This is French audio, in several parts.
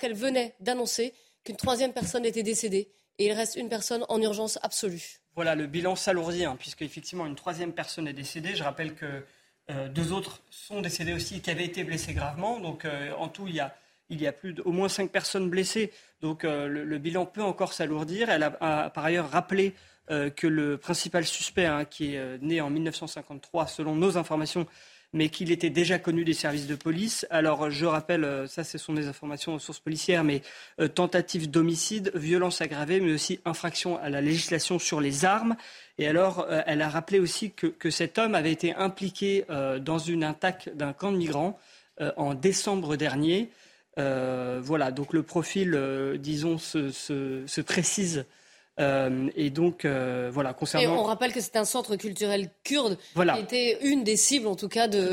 qu'elle venait d'annoncer qu'une troisième personne était décédée et il reste une personne en urgence absolue. Voilà, le bilan s'alourdit, hein, puisque effectivement une troisième personne est décédée. Je rappelle que euh, deux autres sont décédés aussi, qui avaient été blessés gravement. Donc euh, en tout, il y a, plus au moins cinq personnes blessées. Donc euh, le, bilan peut encore s'alourdir. Elle a, par ailleurs rappelé que le principal suspect, hein, qui est né en 1953, selon nos informations, mais qu'il était déjà connu des services de police. Alors, je rappelle, euh, ça, ce sont des informations aux sources policières, mais euh, tentative d'homicide, violence aggravée, mais aussi infraction à la législation sur les armes. Et alors, euh, elle a rappelé aussi que, cet homme avait été impliqué dans une attaque d'un camp de migrants en décembre dernier. voilà, donc le profil, disons, se précise euh, et donc, euh, voilà, concernant. Et on rappelle que c'est un centre culturel kurde qui était une des cibles, en tout cas, de,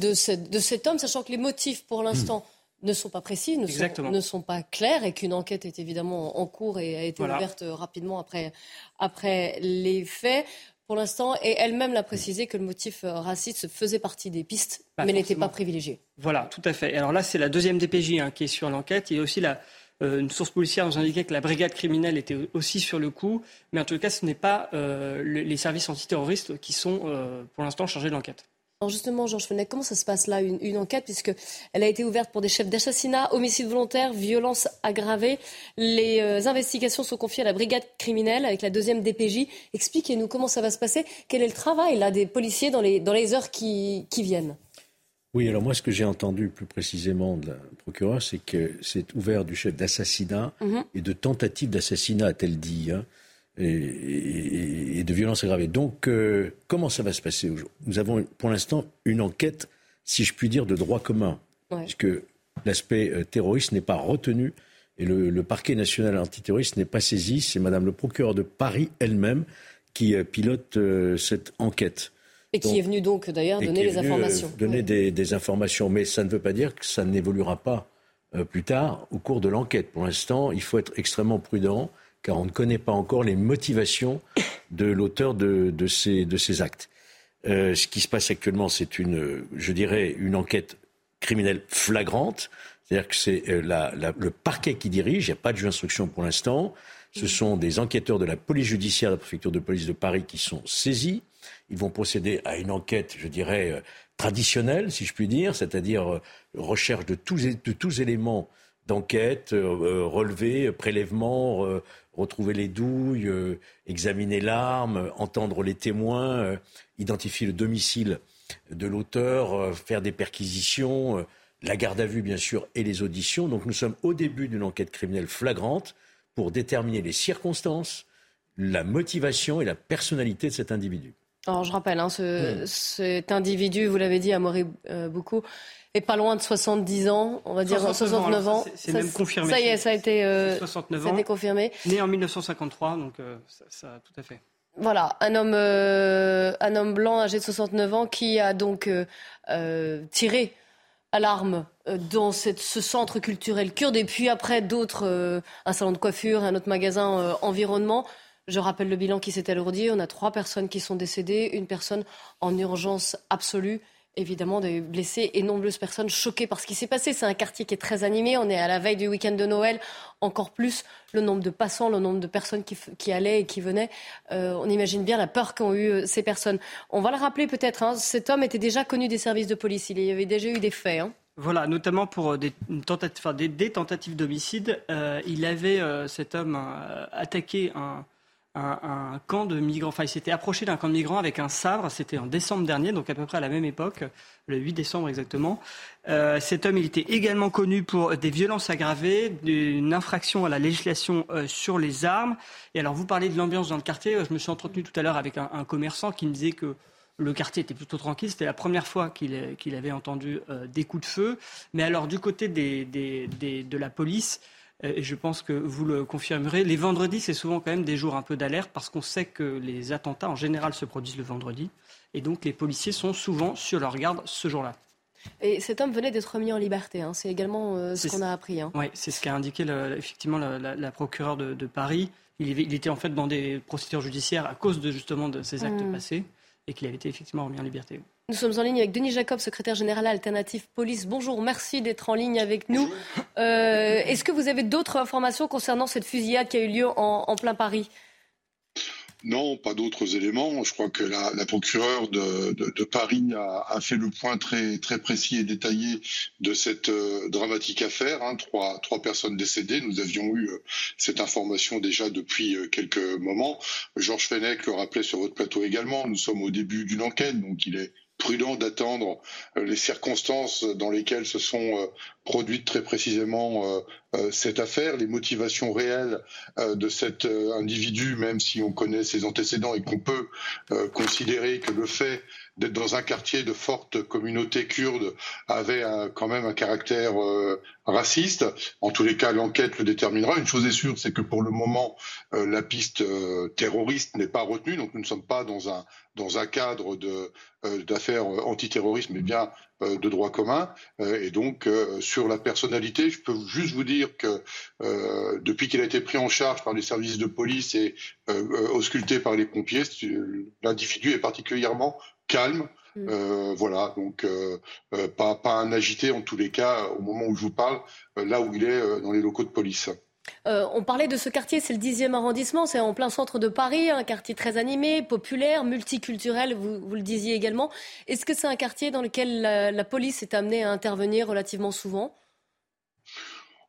de, cet homme, sachant que les motifs, pour l'instant, ne sont pas précis, ne sont, ne sont, pas clairs, et qu'une enquête est évidemment en cours et a été ouverte rapidement après, après les faits. Pour l'instant, et elle-même l'a précisé que le motif euh, raciste faisait partie des pistes, mais n'était pas privilégié. Voilà, tout à fait. Alors là, c'est la deuxième DPJ hein, qui est sur l'enquête. Il y a aussi la, une source policière nous indiquait que la brigade criminelle était aussi sur le coup, mais en tout cas, ce n'est pas euh, les services antiterroristes qui sont euh, pour l'instant chargés de l'enquête. Alors justement, Georges Fenet, comment ça se passe là, une, enquête, puisqu'elle a été ouverte pour des chefs d'assassinat, homicide volontaire, violence aggravée. Les investigations sont confiées à la brigade criminelle avec la deuxième DPJ. Expliquez-nous comment ça va se passer. Quel est le travail là des policiers dans les heures qui viennent? Oui, alors moi, ce que j'ai entendu plus précisément de la procureure, c'est que c'est ouvert du chef d'assassinat mhm. et de tentative d'assassinat, a-t-elle dit, hein, et, de violence aggravée. Donc, euh, comment ça va se passer Nous avons pour l'instant une enquête, si je puis dire, de droit commun, puisque l'aspect euh, terroriste n'est pas retenu et le, parquet national antiterroriste n'est pas saisi. C'est Madame le procureur de Paris elle-même qui euh, pilote cette enquête. Et qui est venu donc d'ailleurs donner les informations. Euh, donner des, informations, mais ça ne veut pas dire que ça n'évoluera pas euh, plus tard au cours de l'enquête. Pour l'instant, il faut être extrêmement prudent car on ne connaît pas encore les motivations de l'auteur de, ces, actes. Euh, ce qui se passe actuellement, c'est une, je dirais, une enquête criminelle flagrante. C'est-à-dire que c'est le parquet qui dirige, il n'y a pas de juge d'instruction pour l'instant. Ce sont des enquêteurs de la police judiciaire, de la préfecture de police de Paris qui sont saisis. Ils vont procéder à une enquête, je dirais, euh, traditionnelle, si je puis dire, c'est-à-dire euh, recherche de tous, éléments d'enquête, euh, relever, prélèvement, retrouver les douilles, examiner l'arme, entendre les témoins, identifier le domicile de l'auteur, faire des perquisitions, la garde à vue bien sûr et les auditions. Donc nous sommes au début d'une enquête criminelle flagrante pour déterminer les circonstances, la motivation et la personnalité de cet individu. Alors je rappelle, hein, cet individu, vous l'avez dit, a euh, beaucoup, est pas loin de 70 ans, on va dire 69 ans. C'est même confirmé. Ça y est, ça a été, 69 euh, ans, confirmé. Né en 1953, donc euh, ça, tout à fait. Voilà, un homme, un homme blanc âgé de 69 ans qui a donc tiré à l'arme dans cette, ce centre culturel kurde et puis après d'autres, un salon de coiffure, un autre magasin environnement. Je rappelle le bilan qui s'est alourdi. On a trois personnes qui sont décédées, une personne en urgence absolue évidemment des blessés et nombreuses personnes choquées par ce qui s'est passé. C'est un quartier qui est très animé. On est à la veille du week-end de Noël. Encore plus le nombre de passants, le nombre de personnes qui, allaient et qui venaient. Euh, on imagine bien la peur qu'ont eu euh, ces personnes. On va le rappeler peut-être. Hein, cet homme était déjà connu des services de police. Il y avait déjà eu des faits. Hein. Voilà, notamment pour euh, des tentatives, des, tentatives d'homicide. il avait, cet homme, attaqué un un, camp de migrants. Enfin, il s'était approché d'un camp de migrants avec un sabre. C'était en décembre dernier, donc à peu près à la même époque, le 8 décembre exactement. Euh, cet homme, il était également connu pour des violences aggravées, d'une infraction à la législation euh, sur les armes. Et alors, vous parlez de l'ambiance dans le quartier. Je me suis entretenu tout à l'heure avec un, commerçant qui me disait que le quartier était plutôt tranquille. C'était la première fois qu'il avait entendu des coups de feu. Mais alors, du côté de la police, et je pense que vous le confirmerez, les vendredis, c'est souvent quand même des jours un peu d'alerte parce qu'on sait que les attentats en général se produisent le vendredi. Et donc les policiers sont souvent sur leur garde ce jour-là. Et cet homme venait d'être remis en liberté, hein. c'est également euh, ce qu'on a appris. Hein. Oui, c'est ce qu'a indiqué effectivement la, procureure de, Paris. Il, était en fait dans des procédures judiciaires à cause de justement de ces actes hmm. passés et qu'il avait été effectivement remis en liberté. Nous sommes en ligne avec Denis Jacob, secrétaire général Alternative Police. Bonjour, merci d'être en ligne avec nous. Euh, est-ce que vous avez d'autres informations concernant cette fusillade qui a eu lieu en plein Paris? Non, pas d'autres éléments. Je crois que la, la procureure de, de, de Paris a, a, fait le point très, très précis et détaillé de cette euh, dramatique affaire. Hein. Trois, trois personnes décédées. Nous avions eu euh, cette information déjà depuis euh, quelques moments. Georges Fenech le rappelait sur votre plateau également. Nous sommes au début d'une enquête, donc il est prudent d'attendre les circonstances dans lesquelles se sont produites très précisément euh, cette affaire, les motivations réelles euh, de cet euh, individu, même si on connaît ses antécédents et qu'on peut considérer que le fait d'être dans un quartier de forte communauté kurde avait quand même un caractère raciste. En tous les cas, l'enquête le déterminera. Une chose est sûre, c'est que pour le moment, la piste terroriste n'est pas retenue. Donc nous ne sommes pas dans un dans un cadre d'affaires antiterrorisme, mais bien de droit commun. et donc sur la personnalité, je peux juste vous dire que euh, depuis qu'il a été pris en charge par les services de police et euh, euh, ausculté par les pompiers, l'individu est particulièrement calme. Mm. voilà, donc pas, pas un agité en tous les cas au moment où je vous parle, là où il est dans les locaux de police. On parlait de ce quartier, c'est le 10e arrondissement, c'est en plein centre de Paris, un quartier très animé, populaire, multiculturel, vous, le disiez également. Est-ce que c'est un quartier dans lequel la police est amenée à intervenir relativement souvent?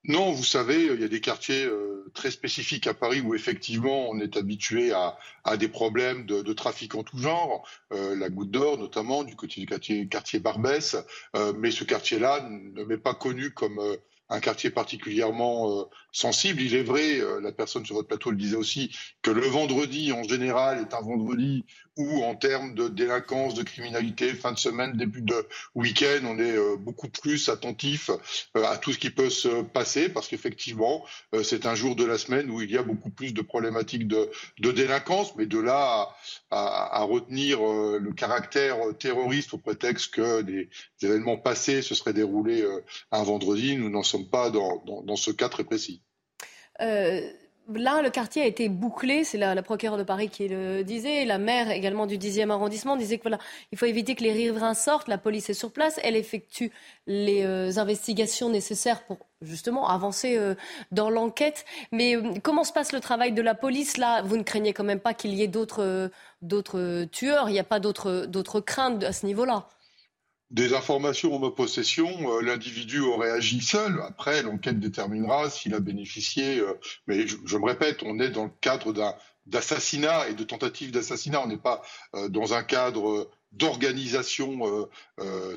Non, vous savez, il y a des quartiers euh, très spécifiques à Paris où effectivement on est habitué à, des problèmes de, trafic en tout genre, euh, la Goutte d'Or notamment, du côté du quartier, Barbès, euh, mais ce quartier-là ne m'est pas connu comme un quartier particulièrement euh, sensible. Il est vrai, euh, la personne sur votre plateau le disait aussi, que le vendredi en général est un vendredi où, en termes de délinquance, de criminalité, fin de semaine, début de week-end, on est euh, beaucoup plus attentif à tout ce qui peut se passer, parce qu'effectivement, c'est un jour de la semaine où il y a beaucoup plus de problématiques de, délinquance, mais de là à, retenir le caractère terroriste au prétexte que des événements passés se seraient déroulés un vendredi, nous n'en sommes pas dans, ce cas très précis. Euh, là, le quartier a été bouclé, c'est la, la, procureure de Paris qui le disait, la maire également du 10e arrondissement disait que voilà, il faut éviter que les riverains sortent, la police est sur place, elle effectue les euh, investigations nécessaires pour justement avancer euh, dans l'enquête. Mais comment se passe le travail de la police? Là, vous ne craignez quand même pas qu'il y ait d'autres tueurs, il n'y a pas d'autres craintes à ce niveau-là? Des informations en ma possession, euh, l'individu aurait agi seul. Après, l'enquête déterminera s'il a bénéficié. Euh, mais je, me répète, on est dans le cadre d'un d'assassinat et de tentative d'assassinat. On n'est pas euh, dans un cadre d'organisation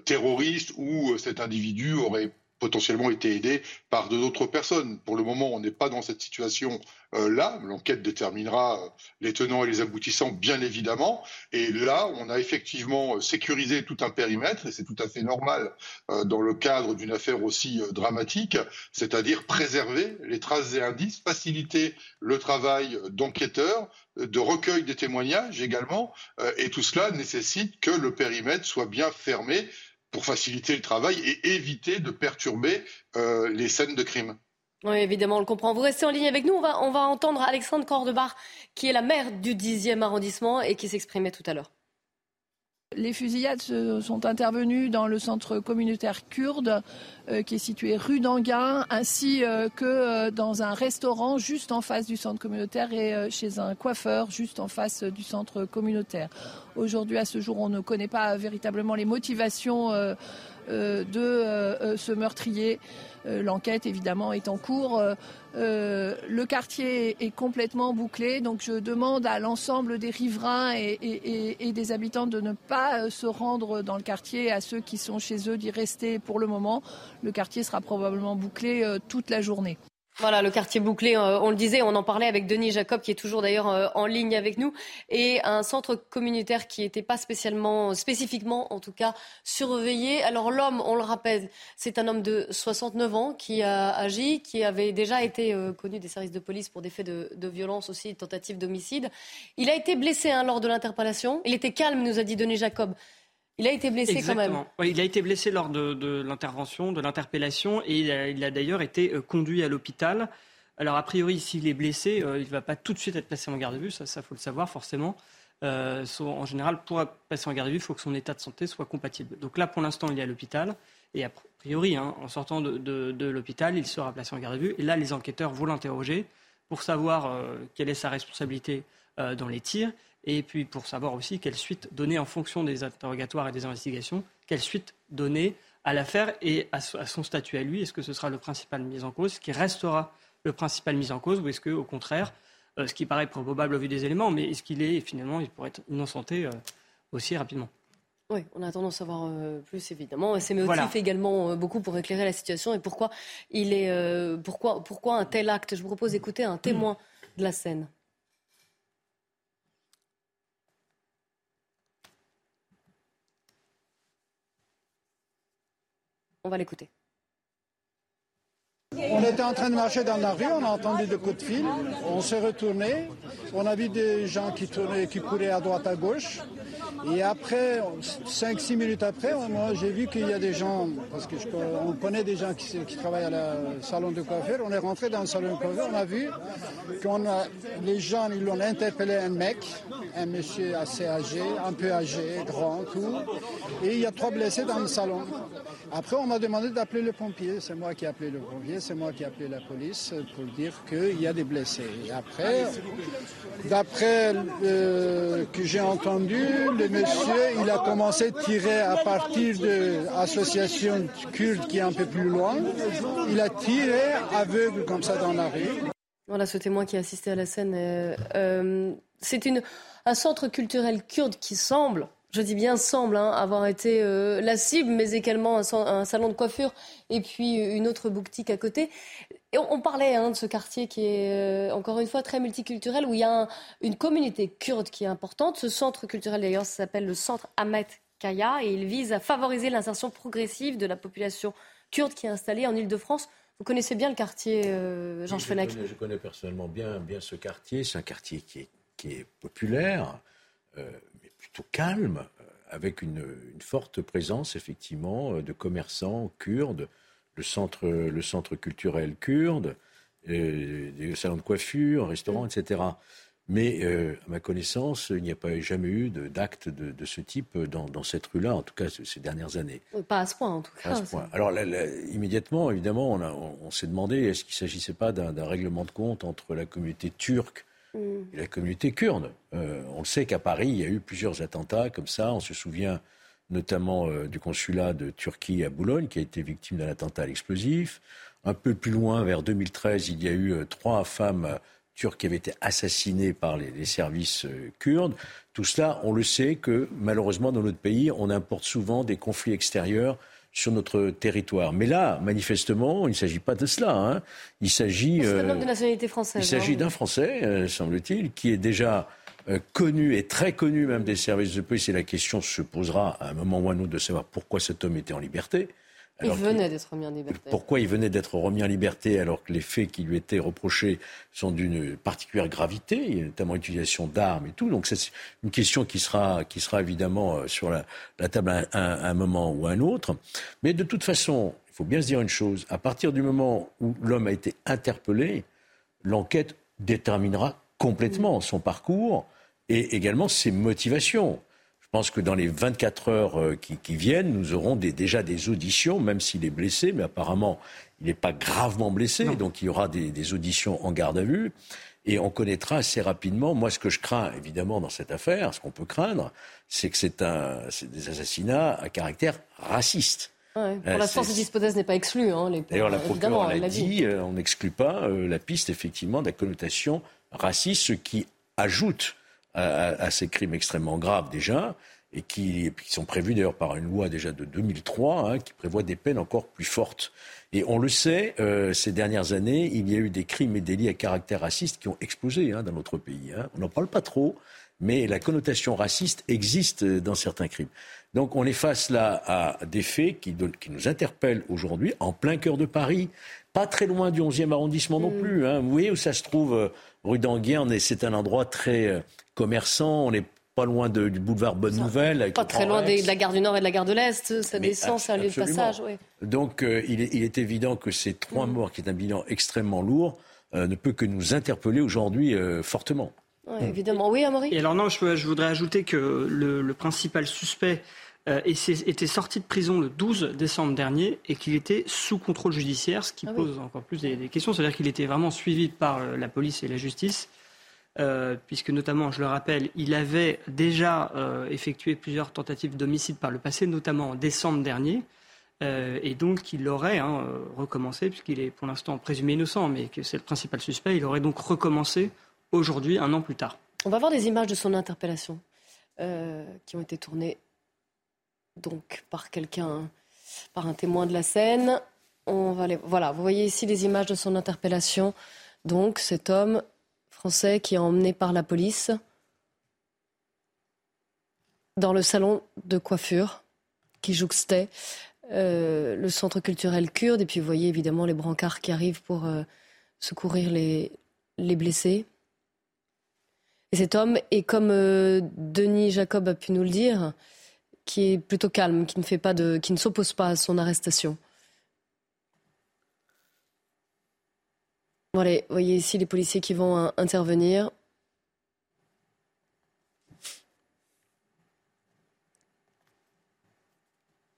terroriste où cet individu aurait potentiellement été aidé par d'autres personnes. Pour le moment, on n'est pas dans cette situation euh. L'enquête déterminera euh, les tenants et les aboutissants, bien évidemment. Et là, on a effectivement euh, sécurisé tout un périmètre, et c'est tout à fait normal dans le cadre d'une affaire aussi dramatique, c'est-à-dire préserver les traces et indices, faciliter le travail d'enquêteurs, de recueil des témoignages également, et tout cela nécessite que le périmètre soit bien fermé pour faciliter le travail et éviter de perturber euh, les scènes de crime. Oui, évidemment, on le comprend. Vous restez en ligne avec nous. On va, on va entendre Alexandre Cordebar, qui est la maire du 10e arrondissement et qui s'exprimait tout à l'heure. Les fusillades sont intervenues dans le centre communautaire kurde euh, qui est situé rue d'Anguin, ainsi euh, que euh, dans un restaurant juste en face du centre communautaire et chez un coiffeur juste en face du centre communautaire. Aujourd'hui, à ce jour, on ne connaît pas véritablement les motivations de ce meurtrier. Euh, l'enquête, évidemment, est en cours. Euh, euh, le quartier est complètement bouclé, donc je demande à l'ensemble des riverains et, des habitants de ne pas se rendre dans le quartier, à ceux qui sont chez eux d'y rester pour le moment. Le quartier sera probablement bouclé toute la journée. Voilà, le quartier bouclé, euh, on le disait, on en parlait avec Denis Jacob, qui est toujours d'ailleurs euh, en ligne avec nous, et un centre communautaire qui n'était pas spécialement, spécifiquement en tout cas, surveillé. Alors l'homme, on le rappelle, c'est un homme de 69 ans qui a agi, qui avait déjà été euh, connu des services de police pour des faits de, violence aussi, tentative d'homicide. Il a été blessé hein, lors de l'interpellation. Il était calme, nous a dit Denis Jacob. Il a été blessé quand même. il a été blessé lors de, l'intervention, de l'interpellation, et il a, d'ailleurs été euh, conduit à l'hôpital. Alors, a priori, s'il est blessé, euh, il ne va pas tout de suite être placé en garde à vue, ça, il faut le savoir forcément. Euh, en général, pour passer en garde à vue, il faut que son état de santé soit compatible. Donc là, pour l'instant, il est à l'hôpital. Et a priori, hein, en sortant de, l'hôpital, il sera placé en garde à vue. Et là, les enquêteurs vont l'interroger pour savoir quelle est sa responsabilité dans les tirs et puis pour savoir aussi quelle suite donner en fonction des interrogatoires et des investigations, quelle suite donner à l'affaire et à son statut à lui. Est-ce que ce sera le principal mis en cause, ce qui restera le principal mis en cause, ou est-ce que, au contraire, euh, ce qui paraît probable au vu des éléments, mais est-ce qu'il est finalement, il pourrait être innocenté euh, aussi rapidement? Oui, on a tendance à voir euh, plus évidemment. Et ces motifs également beaucoup pour éclairer la situation et pourquoi il est pourquoi pourquoi un tel acte? Je vous propose d'écouter un témoin de la scène. On va l'écouter. On était en train de marcher dans la rue, on a entendu des coups de fil, on s'est retourné, on a vu des gens qui tournaient, qui couraient à droite à gauche. Et après, 5-6 minutes après, moi j'ai vu qu'il y a des gens, parce qu'on connaît des gens qui, travaillent à la salon de coiffure, on est rentré dans le salon de coiffure, on a vu qu'on a, les gens, ils l'ont interpellé un mec, un monsieur assez âgé, un peu âgé, grand, tout. Et il y a trois blessés dans le salon. Après, on m'a demandé d'appeler le pompier. C'est moi qui ai appelé le pompier, c'est moi qui ai appelé la police pour dire qu'il y a des blessés. Et après, d'après euh, que j'ai entendu, le monsieur, il a commencé à tirer à partir de l'association kurde qui est un peu plus loin. Il a tiré aveugle comme ça dans la rue. Voilà ce témoin qui a assisté à la scène. Euh, euh, c'est un centre culturel kurde qui semble, je dis bien semble, hein, avoir été euh, la cible, mais également un, salon de coiffure et puis une autre boutique à côté. Et on, parlait hein, de ce quartier qui est encore une fois très multiculturel, où il y a une communauté kurde qui est importante. Ce centre culturel d'ailleurs s'appelle le centre Ahmet Kaya et il vise à favoriser l'insertion progressive de la population kurde qui est installée en Ile-de-France. Vous connaissez bien le quartier, euh, Jean oui, je, connais, personnellement bien, bien ce quartier. C'est un quartier qui est, qui est populaire, euh, plutôt calme, euh, avec une, forte présence, effectivement, de commerçants kurdes, le centre, le centre culturel kurde, des salons de coiffure, restaurants, etc. Mais euh, à ma connaissance, il n'y a pas jamais eu d'acte de, ce type dans, cette rue-là, en tout cas ces dernières années. Pas à ce point, en tout cas. Alors immédiatement, évidemment, on, s'est demandé est-ce qu'il ne s'agissait pas d'un règlement de compte entre la communauté turque. Et la communauté kurde. Euh, on le sait qu'à Paris, il y a eu plusieurs attentats comme ça. On se souvient notamment euh, du consulat de Turquie à Boulogne qui a été victime d'un attentat à l'explosif. Un peu plus loin, vers 2013, il y a eu trois femmes qui avaient été assassinés par les, services euh, kurdes. Tout cela, on le sait que malheureusement dans notre pays, on importe souvent des conflits extérieurs sur notre territoire. Mais là, manifestement, il ne s'agit pas de cela. Hein. Il s'agit. Euh, de nationalité française. Il s'agit hein. d'un Français, euh, semble-t-il, qui est déjà connu et très connu même des services de police. Et la question se posera à un moment ou à un autre de savoir pourquoi cet homme était en liberté il venait d'être remis en liberté. Pourquoi il venait d'être remis en liberté alors que les faits qui lui étaient reprochés sont d'une particulière gravité, notamment l'utilisation d'armes et tout? Donc c'est une question qui sera, qui sera évidemment euh, sur la, table à un, moment ou à un autre. Mais de toute façon, il faut bien se dire une chose, à partir du moment où l'homme a été interpellé, l'enquête déterminera complètement son parcours et également ses motivations. Je pense que dans les 24 heures euh, qui, viennent, nous aurons déjà des auditions, même s'il est blessé, mais apparemment, il n'est pas gravement blessé, donc il y aura des, auditions en garde à vue. Et on connaîtra assez rapidement. Moi, ce que je crains, évidemment, dans cette affaire, ce qu'on peut craindre, c'est que c'est des assassinats à caractère raciste. pour euh, l'instant, cette hypothèse n'est pas exclue. Hein, D'ailleurs, la procureure l'a dit, euh, on n'exclut pas la piste, effectivement, de la connotation raciste, ce qui ajoute à, ces crimes extrêmement graves déjà, et qui, sont prévus d'ailleurs par une loi déjà de 2003 hein, qui prévoit des peines encore plus fortes. Et on le sait, euh, ces dernières années, il y a eu des crimes et délits à caractère raciste qui ont explosé hein, dans notre pays. Hein. On n'en parle pas trop, mais la connotation raciste existe dans certains crimes. Donc on est face là à des faits qui, qui nous interpellent aujourd'hui en plein cœur de Paris, pas très loin du 11e arrondissement non mm. plus. Hein. Vous voyez où ça se trouve, euh, rue d'Anguien, c'est un endroit très euh, commerçant, on est pas loin du boulevard Bonne Nouvelle. Pas très loin de la gare du Nord et de la gare de l'Est, ça descend, c'est un lieu de passage. Donc euh, il, est, évident que ces trois mm. morts, qui est un bilan extrêmement lourd, ne peut que nous interpeller aujourd'hui fortement. évidemment. Oui, Amaury? Et alors non, je, voudrais ajouter que le principal suspect euh, était sorti de prison le 12 décembre dernier et qu'il était sous contrôle judiciaire, ce qui ah pose encore plus des, questions. C'est-à-dire qu'il était vraiment suivi par euh, la police et la justice, euh, puisque notamment, je le rappelle, il avait déjà effectué plusieurs tentatives d'homicide par le passé, notamment en décembre dernier. et donc, il aurait hein, recommencé, puisqu'il est pour l'instant présumé innocent, mais que c'est le principal suspect, il aurait donc recommencé aujourd'hui, un an plus tard. On va voir des images de son interpellation qui ont été tournées donc par quelqu'un, par un témoin de la scène. On va Voilà, vous voyez ici les images de son interpellation. Donc cet homme français qui est emmené par la police dans le salon de coiffure qui jouxtait euh, le centre culturel kurde. Et puis vous voyez évidemment les brancards qui arrivent pour euh, secourir les, les blessés. Et cet homme est comme euh, Denis Jacob a pu nous le dire, qui est plutôt calme, qui ne fait pas de, qui ne s'oppose pas à son arrestation. Voyez ici les policiers qui vont euh, intervenir.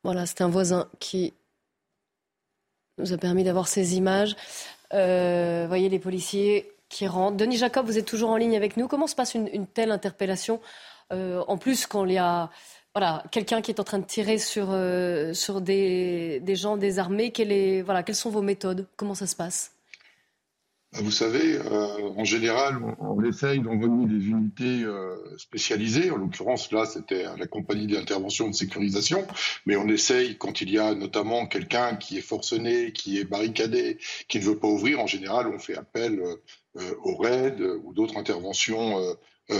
Voilà, c'est un voisin qui nous a permis d'avoir ces images. Euh, voyez les policiers qui rentrent. Denis Jacob, vous êtes toujours en ligne avec nous. Comment se passe une, telle interpellation euh, En plus, quand il y a quelqu'un qui est en train de tirer sur, des, gens désarmés, quelle voilà, quelles sont vos méthodes? Comment ça se passe? Vous savez, euh, en général, on, essaye d'envoyer des unités euh, spécialisées. En l'occurrence, là, c'était la compagnie d'intervention de sécurisation. Mais on essaye, quand il y a notamment quelqu'un qui est forcené, qui est barricadé, qui ne veut pas ouvrir, en général, on fait appel au RAID ou d'autres interventions euh,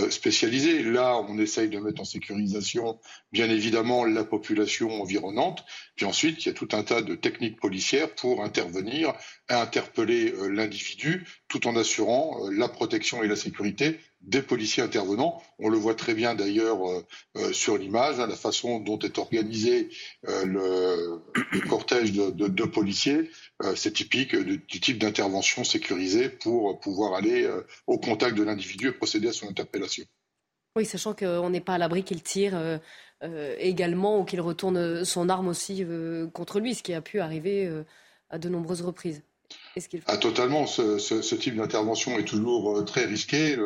spécialisés. Là, on essaye de mettre en sécurisation, bien évidemment, la population environnante. Puis ensuite, il y a tout un tas de techniques policières pour intervenir, interpeller euh, l'individu, tout en assurant euh, la protection et la sécurité des policiers intervenants. On le voit très bien d'ailleurs sur l'image, hein, la façon dont est organisé le, cortège de, policiers. c'est typique du, type d'intervention sécurisée pour pouvoir aller au contact de l'individu et procéder à son interpellation. Oui, sachant qu'on n'est pas à l'abri qu'il tire euh, euh, également ou qu'il retourne son arme aussi euh, contre lui, ce qui a pu arriver à de nombreuses reprises. Ah, totalement. Ce, ce, type d'intervention est toujours très risqué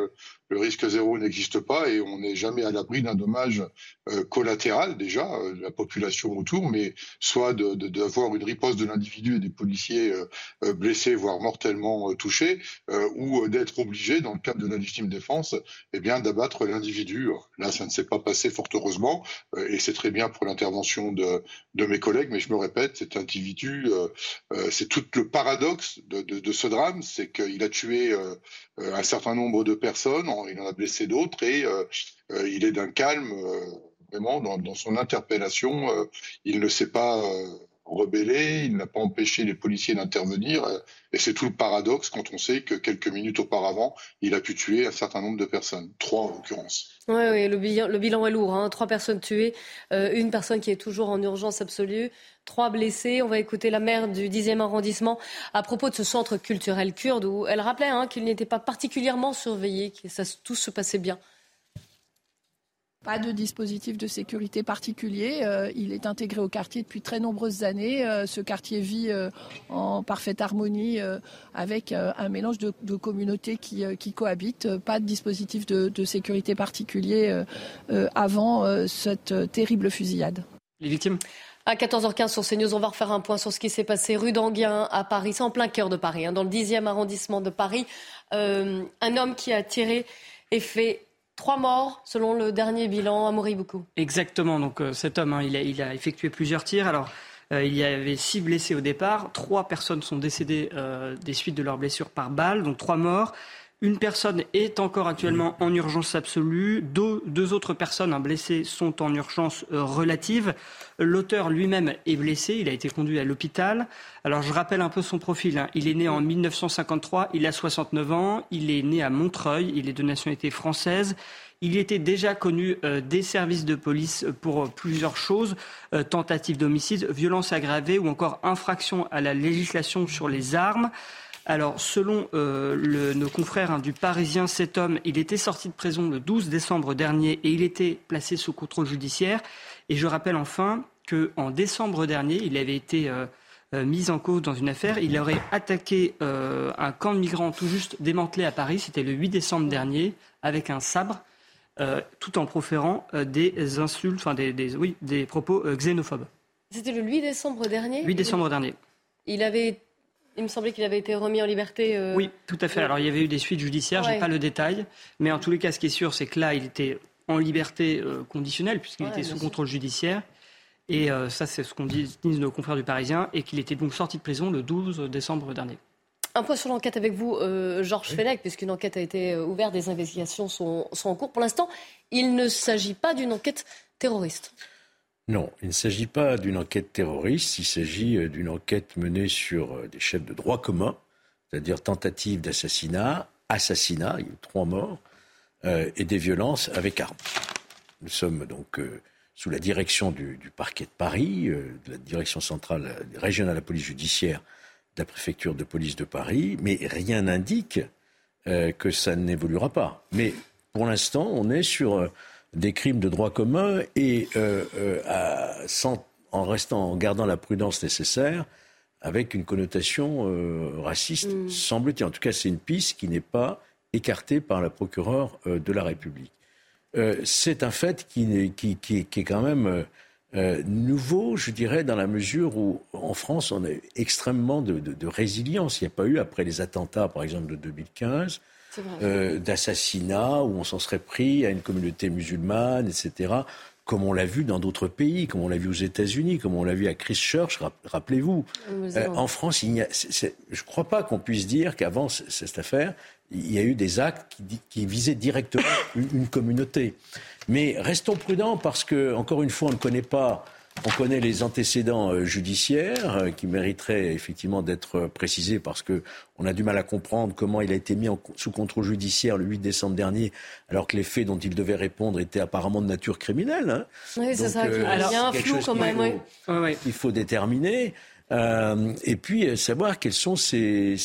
le risque zéro n'existe pas et on n'est jamais à l'abri d'un dommage euh, collatéral déjà euh, la population autour, mais soit d'avoir une riposte de l'individu et des policiers euh, blessés, voire mortellement touchés, ou d'être obligé, dans le cadre de la légitime défense, eh bien d'abattre l'individu. Là, ça ne s'est pas passé fort heureusement, et c'est très bien pour l'intervention de, de, mes collègues, mais je me répète, cet individu, c'est tout le paradoxe de, ce drame, c'est qu'il a tué un certain nombre de personnes il en a blessé d'autres et euh, euh, il est d'un calme euh, vraiment dans, son interpellation. il ne s'est pas rebellé, il n'a pas empêché les policiers d'intervenir. Et c'est tout le paradoxe quand on sait que quelques minutes auparavant, il a pu tuer un certain nombre de personnes, trois en l'occurrence. Oui, le, bilan, le bilan est lourd. Hein. Trois personnes tuées, une personne qui est toujours en urgence absolue, trois blessés. On va écouter la maire du 10e arrondissement à propos de ce centre culturel kurde où elle rappelait hein, qu'il n'était pas particulièrement surveillé, que ça, tout se passait bien. Pas de dispositif de sécurité particulier. Euh, il est intégré au quartier depuis très nombreuses années. Euh, ce quartier vit euh, en parfaite harmonie avec un mélange de, communautés qui, cohabitent. Pas de dispositif de, de sécurité particulier avant cette terrible fusillade. Les victimes? À 14h15 sur CNews, on va refaire un point sur ce qui s'est passé rue d'Anguien à Paris. C'est en plein cœur de Paris, hein, dans le 10e arrondissement de Paris. Euh, un homme qui a tiré et fait Trois morts selon le dernier bilan à Moribuku. Exactement. Donc cet homme, hein, il, a, effectué plusieurs tirs. Alors il y avait six blessés au départ. Trois personnes sont décédées des suites de leurs blessures par balle, donc trois morts. Une personne est encore actuellement en urgence absolue. Deux, autres personnes blessées sont en urgence euh, relative. L'auteur lui-même est blessé. Il a été conduit à l'hôpital. Alors, je rappelle un peu son profil. Hein. Il est né en 1953. Il a 69 ans. Il est né à Montreuil. Il est de nationalité française. Il était déjà connu euh, des services de police pour euh, plusieurs choses tentative d'homicide, violence aggravée ou encore infraction à la législation sur les armes. Alors, selon euh, nos confrères hein, du Parisien, cet homme, il était sorti de prison le 12 décembre dernier et il était placé sous contrôle judiciaire. Et je rappelle enfin qu'en décembre dernier, il avait été euh, euh, mis en cause dans une affaire. Il aurait attaqué un camp de migrants tout juste démantelé à Paris. C'était le 8 décembre dernier avec un sabre. tout en proférant des insultes, enfin des, oui, des propos xénophobes. C'était le 8 décembre dernier? 8 décembre dernier. Il avait il me semblait qu'il avait été remis en liberté. Euh, oui, tout à fait. Alors il y avait eu des suites judiciaires, je n'ai pas le détail, mais en tous les cas, ce qui est sûr, c'est que là, il était en liberté euh, conditionnelle puisqu'il était sous contrôle judiciaire. Et euh, ça, c'est ce qu'on dit nos confrères du Parisien, et qu'il était donc sorti de prison le 12 décembre dernier. Un point sur l'enquête avec vous, Georges oui. puisqu'une enquête a été ouverte, des investigations sont en cours. Pour l'instant, il ne s'agit pas d'une enquête terroriste. Non, il ne s'agit pas d'une enquête terroriste, il s'agit euh, d'une enquête menée sur euh, des chefs de droit commun, c'est-à-dire tentative d'assassinat, assassinat, il y a eu trois morts, euh, et des violences avec armes. Nous sommes donc sous la direction du, parquet de Paris, de la direction centrale régionale de la police judiciaire de la préfecture de police de Paris, mais rien n'indique que ça n'évoluera pas. Mais pour l'instant, on est sur des crimes de droit commun et euh, euh, en restant, en gardant la prudence nécessaire, avec une connotation euh, raciste, mm. semble-t-il. En tout cas, c'est une piste qui n'est pas écartée par la procureure de la République. c'est un fait qui, qui, qui, qui, est quand même nouveau, je dirais, dans la mesure où en France, on a extrêmement de, de, de résilience. Il n'y a pas eu, après les attentats, par exemple, de 2015, euh, d'assassinats où on s'en serait pris à une communauté musulmane, etc. Comme on l'a vu dans d'autres pays, comme on l'a vu aux États-Unis, comme on l'a vu à Christchurch, rappelez-vous. Euh, en France, il a, je ne crois pas qu'on puisse dire qu'avant cette affaire, il y a eu des actes qui, qui visaient directement une communauté. Mais restons prudents parce que, encore une fois, on ne connaît pas on connaît les antécédents euh, judiciaires euh, qui mériteraient effectivement d'être euh, précisés parce qu'on a du mal à comprendre comment il a été mis sous contrôle judiciaire le 8 décembre dernier alors que les faits dont il devait répondre étaient apparemment de nature criminelle. Hein. Oui, c'est ça. il y a un flou quand même. Il faut, faut déterminer. et puis savoir quels sont ses,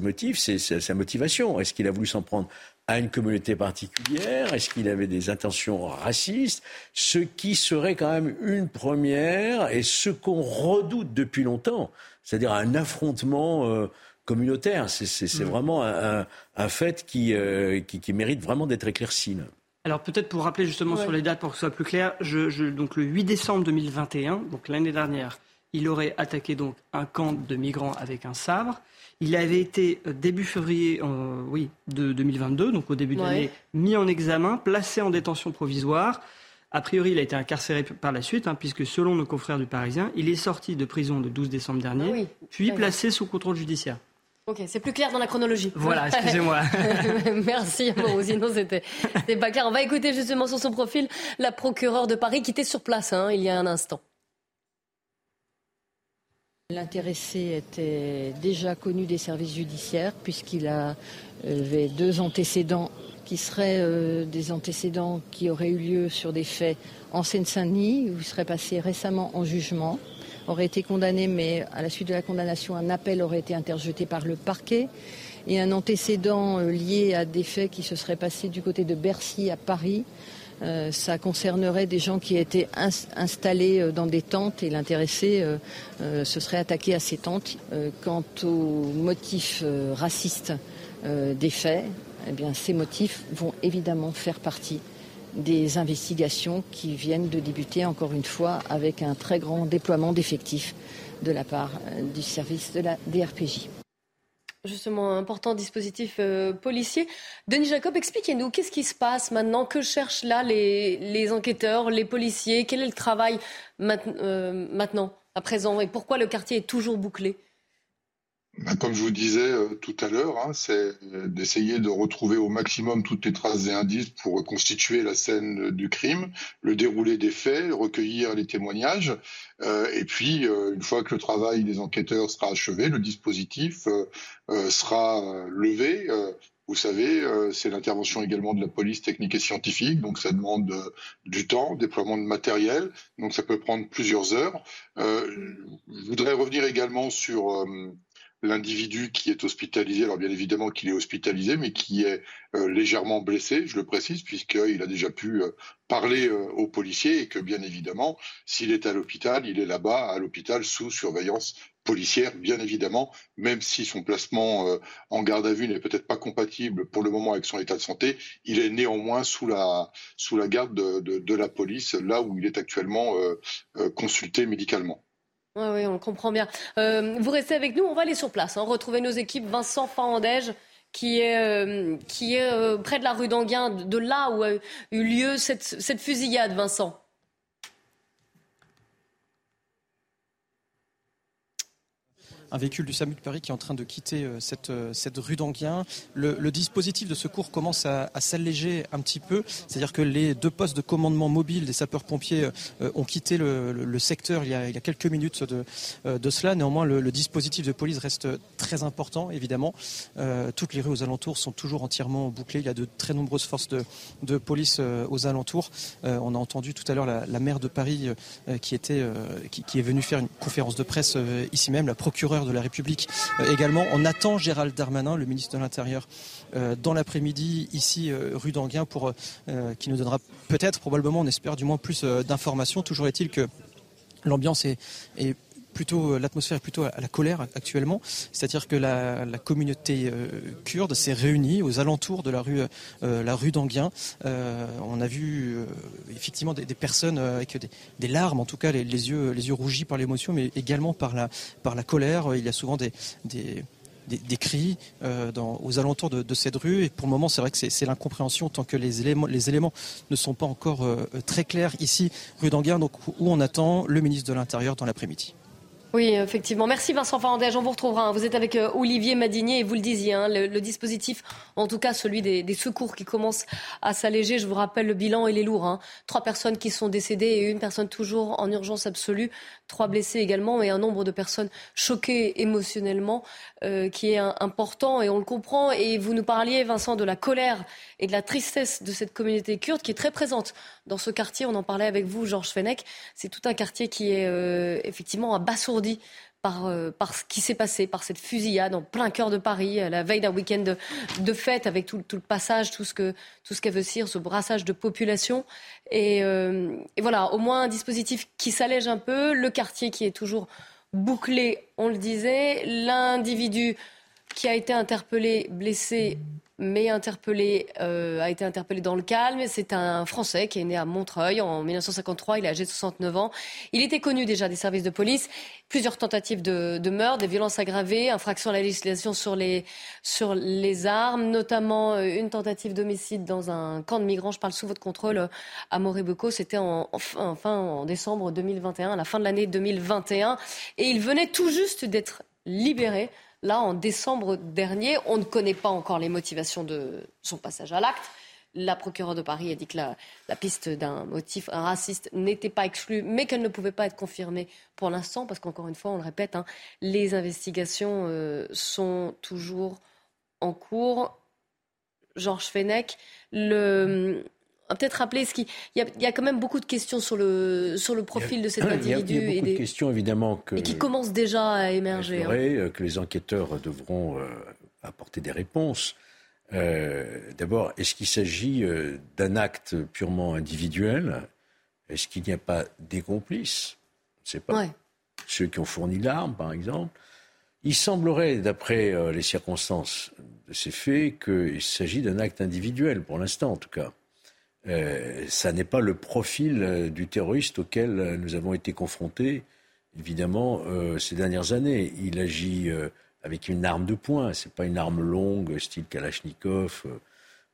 motifs, sa motivation. Est-ce qu'il a voulu s'en prendre à une communauté particulière? Est-ce qu'il avait des intentions racistes? Ce qui serait quand même une première et ce qu'on redoute depuis longtemps, c'est-à-dire un affrontement euh, communautaire. C'est mm. vraiment un, fait euh, qui, qui, mérite vraiment d'être éclairci. Alors peut-être pour rappeler justement sur les dates pour que ce soit plus clair, je, donc le 8 décembre 2021, donc l'année dernière, il aurait attaqué donc un camp de migrants avec un sabre. Il avait été euh, début février oui, de 2022, donc au début de l'année, mis en examen, placé en détention provisoire. A priori, il a été incarcéré par la suite, hein, puisque selon nos confrères du Parisien, il est sorti de prison le 12 décembre dernier, ah puis placé sous contrôle judiciaire. Ok, c'est plus clair dans la chronologie. Voilà, excusez-moi. Merci, bon, sinon c'était pas clair. On va écouter justement sur son profil la procureure de Paris qui était sur place hein, il y a un instant. L'intéressé était déjà connu des services judiciaires puisqu'il avait deux antécédents qui seraient euh, des antécédents qui auraient eu lieu sur des faits en Seine-Saint-Denis où il serait passé récemment en jugement, aurait été condamné mais à la suite de la condamnation un appel aurait été interjeté par le parquet et un antécédent euh, lié à des faits qui se seraient passés du côté de Bercy à Paris euh, ça concernerait des gens qui étaient installés euh, dans des tentes et l'intéressé euh, se serait attaqué à ces tentes. quant aux motifs racistes des faits, eh bien, ces motifs vont évidemment faire partie des investigations qui viennent de débuter, encore une fois, avec un très grand déploiement d'effectifs de la part du service de la DRPJ. Justement, un important dispositif euh, policier. Denis Jacob, expliquez-nous, qu'est-ce qui se passe maintenant? Que cherchent là les, enquêteurs, les policiers? Quel est le travail euh, maintenant, à présent? Et pourquoi le quartier est toujours bouclé? Comme je vous disais euh, tout à l'heure, hein, c'est d'essayer de retrouver au maximum toutes les traces et indices pour reconstituer la scène du crime, le déroulé des faits, recueillir les témoignages, euh, et puis euh, une fois que le travail des enquêteurs sera achevé, le dispositif sera levé. Vous savez, c'est l'intervention également de la police technique et scientifique, donc ça demande du temps, déploiement de matériel, donc ça peut prendre plusieurs heures. je voudrais revenir également sur l'individu qui est hospitalisé, alors bien évidemment qu'il est hospitalisé, mais qui est euh, légèrement blessé, je le précise, puisqu'il a déjà pu euh, parler euh, aux policiers et que bien évidemment, s'il est à l'hôpital, il est là-bas à l'hôpital sous surveillance policière, bien évidemment, même si son placement en garde à vue n'est peut-être pas compatible pour le moment avec son état de santé, il est néanmoins sous la, sous la garde de, de la police, là où il est actuellement consulté médicalement. Oui, on comprend bien. Euh, vous restez avec nous, on va aller sur place, hein, retrouver nos équipes. Vincent Fandège, qui est, euh, qui est euh, près de la rue d'Anguin, de là où a eu lieu cette, cette fusillade, Vincent. Un véhicule du SAMU de Paris qui est en train de quitter euh, cette, euh, cette rue d'Anguien. Le, dispositif de secours commence à, s'alléger un petit peu, c'est-à-dire que les deux postes de commandement mobile des sapeurs-pompiers euh, ont quitté le, secteur il y, a, quelques minutes de, de cela. Néanmoins, le, dispositif de police reste très important, évidemment. toutes les rues aux alentours sont toujours entièrement bouclées. Il y a de très nombreuses forces de, de police aux alentours. on a entendu tout à l'heure la, maire de Paris qui, était, qui, qui, est venue faire une conférence de presse ici même, la procureure de la République euh, également. On attend Gérald Darmanin, le ministre de l'Intérieur, euh, dans l'après-midi ici euh, rue d'Anguin pour qui nous donnera peut-être, probablement, on espère du moins plus d'informations. Toujours est-il que l'ambiance est, plutôt l'atmosphère est plutôt à la colère actuellement, c'est-à-dire que la, communauté kurde s'est réunie aux alentours de la rue la rue d'Anguin. on a vu effectivement des, personnes avec des, larmes, en tout cas les, yeux les yeux rougis par l'émotion, mais également par la par la colère. Il y a souvent des, des cris aux alentours de, cette rue. Et pour le moment, c'est vrai que c'est l'incompréhension tant que les éléments, les éléments ne sont pas encore très clairs ici, rue d'Anguin, donc où on attend le ministre de l'Intérieur dans l'après-midi. Oui, effectivement. Merci Vincent Farandège. On vous retrouvera. Vous êtes avec euh, Olivier Madinier et vous le disiez, hein, le, dispositif, en tout cas celui des, secours qui commence à s'alléger. Je vous rappelle, le bilan, il est lourd. Hein. Trois personnes qui sont décédées et une personne toujours en urgence absolue. Trois blessés également et un nombre de personnes choquées émotionnellement euh, qui est important et on le comprend. Et vous nous parliez, Vincent, de la colère et de la tristesse de cette communauté kurde qui est très présente dans ce quartier. On en parlait avec vous, Georges Fenech. C'est tout un quartier qui est euh, effectivement abasourdi par, euh, par, ce qui s'est passé, par cette fusillade en plein cœur de Paris, à la veille d'un week-end de, fête, avec tout, le passage, tout ce que tout ce qu'elle veut dire, ce brassage de population. Et, euh, et, voilà, au moins un dispositif qui s'allège un peu, le quartier qui est toujours bouclé, on le disait, l'individu qui a été interpellé, blessé mais interpellé, euh, a été interpellé dans le calme. C'est un Français qui est né à Montreuil en 1953. Il est âgé de 69 ans. Il était connu déjà des services de police. Plusieurs tentatives de, de meurtre, des violences aggravées, infraction à la législation sur les, sur les armes, notamment euh, une tentative d'homicide dans un camp de migrants. Je parle sous votre contrôle euh, à Morébeco. C'était en, enfin, en décembre 2021, à la fin de l'année 2021. Et il venait tout juste d'être libéré Là, en décembre dernier, on ne connaît pas encore les motivations de son passage à l'acte. La procureure de Paris a dit que la, piste d'un motif raciste n'était pas exclue, mais qu'elle ne pouvait pas être confirmée pour l'instant, parce qu'encore une fois, on le répète, hein, les investigations euh, sont toujours en cours. Georges Fenech, le, peut-être rappeler ce qui. Il y, a, quand même beaucoup de questions sur le, sur le profil de cet individu. Il y a, beaucoup de questions, évidemment, que, et qui commencent déjà à émerger. Hein. Euh, que les enquêteurs devront euh, apporter des réponses. Euh, d'abord, est-ce qu'il s'agit d'un acte purement individuel? Est-ce qu'il n'y a pas des complices? Je ne sais pas. Ceux qui ont fourni l'arme, par exemple. Il semblerait, d'après les circonstances de ces faits, qu'il s'agit d'un acte individuel, pour l'instant en tout cas. Euh, ça n'est pas le profil euh, du terroriste auquel euh, nous avons été confrontés, évidemment, ces dernières années. Il agit avec une arme de poing. C'est pas une arme longue, style Kalachnikov,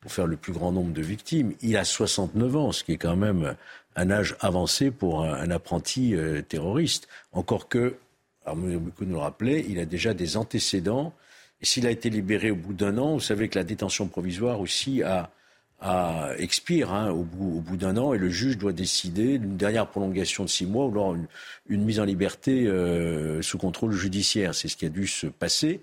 pour faire le plus grand nombre de victimes. Il a 69 ans, ce qui est quand même un âge avancé pour un, apprenti terroriste. Encore que, alors beaucoup nous le rappelait, il a déjà des antécédents. Et s'il a été libéré au bout d'un an, vous savez que la détention provisoire aussi a expire hein, au bout, d'un an et le juge doit décider d'une dernière prolongation de six mois ou alors une, mise en liberté euh, sous contrôle judiciaire. C'est ce qui a dû se passer.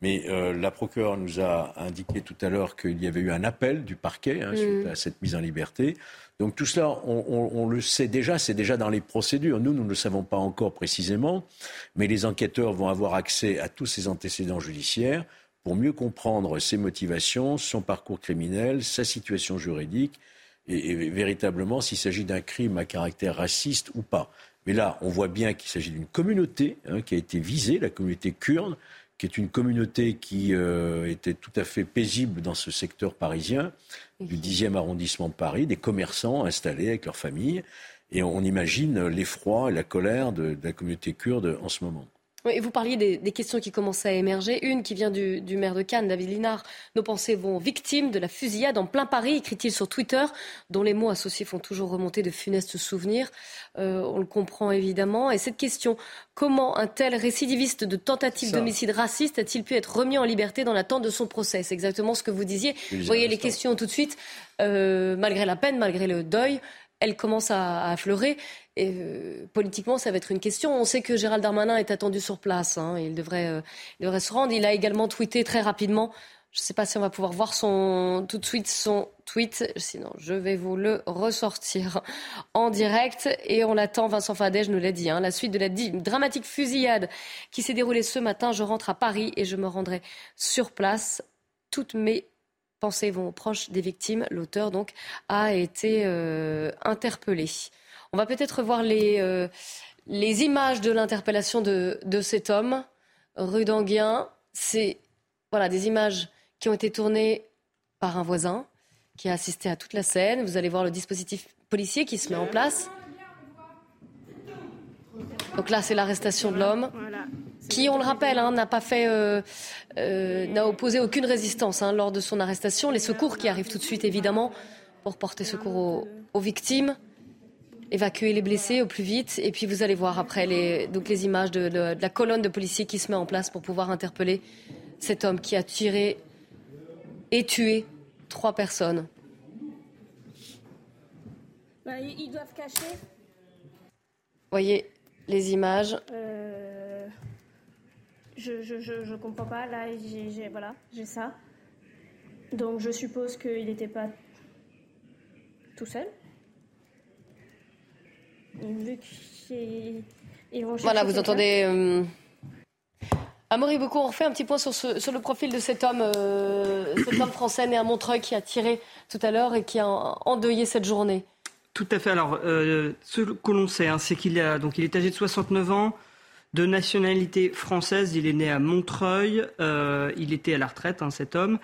Mais euh, la procureure nous a indiqué tout à l'heure qu'il y avait eu un appel du parquet hein, suite mm. à cette mise en liberté. Donc tout cela, on, le sait déjà, c'est déjà dans les procédures. Nous, nous ne le savons pas encore précisément, mais les enquêteurs vont avoir accès à tous ces antécédents judiciaires pour mieux comprendre ses motivations, son parcours criminel, sa situation juridique et, véritablement s'il s'agit d'un crime à caractère raciste ou pas. Mais là, on voit bien qu'il s'agit d'une communauté hein, qui a été visée, la communauté kurde, qui est une communauté qui euh, était tout à fait paisible dans ce secteur parisien, du 10e arrondissement de Paris, des commerçants installés avec leurs familles. Et on imagine l'effroi et la colère de la communauté kurde en ce moment vous parliez des, questions qui commencent à émerger. Une qui vient du, maire de Cannes, David Linard. Nos pensées vont victimes de la fusillade en plein Paris, écrit-il sur Twitter, dont les mots associés font toujours remonter de funestes souvenirs. Euh, on le comprend évidemment. Et cette question, comment un tel récidiviste de tentative d'homicide raciste a-t-il pu être remis en liberté dans l'attente de son procès? C'est exactement ce que vous disiez. Vous voyez les questions tout de suite, euh, malgré la peine, malgré le deuil elle commence à, affleurer. Et euh, politiquement, ça va être une question. On sait que Gérald Darmanin est attendu sur place. Hein, il, devrait, euh, devrait se rendre. Il a également tweeté très rapidement. Je ne sais pas si on va pouvoir voir tout de suite son tweet. Sinon, je vais vous le ressortir en direct. Et on l'attend. Vincent Fadet, je nous l'ai dit. Hein, la suite de la dramatique fusillade qui s'est déroulée ce matin. Je rentre à Paris et je me rendrai sur place. Toutes mes pensées vont proches des victimes? L'auteur, donc, a été euh, interpellé. On va peut-être voir les, euh, les images de l'interpellation de, de, cet homme, rue d'Anguien. C'est voilà, des images qui ont été tournées par un voisin qui a assisté à toute la scène. Vous allez voir le dispositif policier qui se met en place. Donc là, c'est l'arrestation de l'homme qui, on le rappelle, hein, n'a pas fait, euh, euh, n'a opposé aucune résistance hein, lors de son arrestation. Les secours qui arrivent tout de suite, évidemment, pour porter secours aux, victimes, évacuer les blessés au plus vite. Et puis vous allez voir après les, donc les images de, la colonne de policiers qui se met en place pour pouvoir interpeller cet homme qui a tiré et tué trois personnes. Bah, ils doivent cacher. Voyez les images. Euh, je, je, je, comprends pas. Là, j'ai voilà, j'ai ça. Donc je suppose qu'il n'était pas tout seul. Vu Voilà, vous entendez. Euh... Amaury beaucoup, on refait un petit point sur, ce, sur le profil de cet homme, euh, cet homme français né à Montreuil qui a tiré tout à l'heure et qui a endeuillé cette journée. Tout à fait. Alors, euh, ce que l'on sait, hein, c'est qu'il a donc il est âgé de 69 ans de nationalité française. Il est né à Montreuil. Euh, il était à la retraite, hein, cet homme.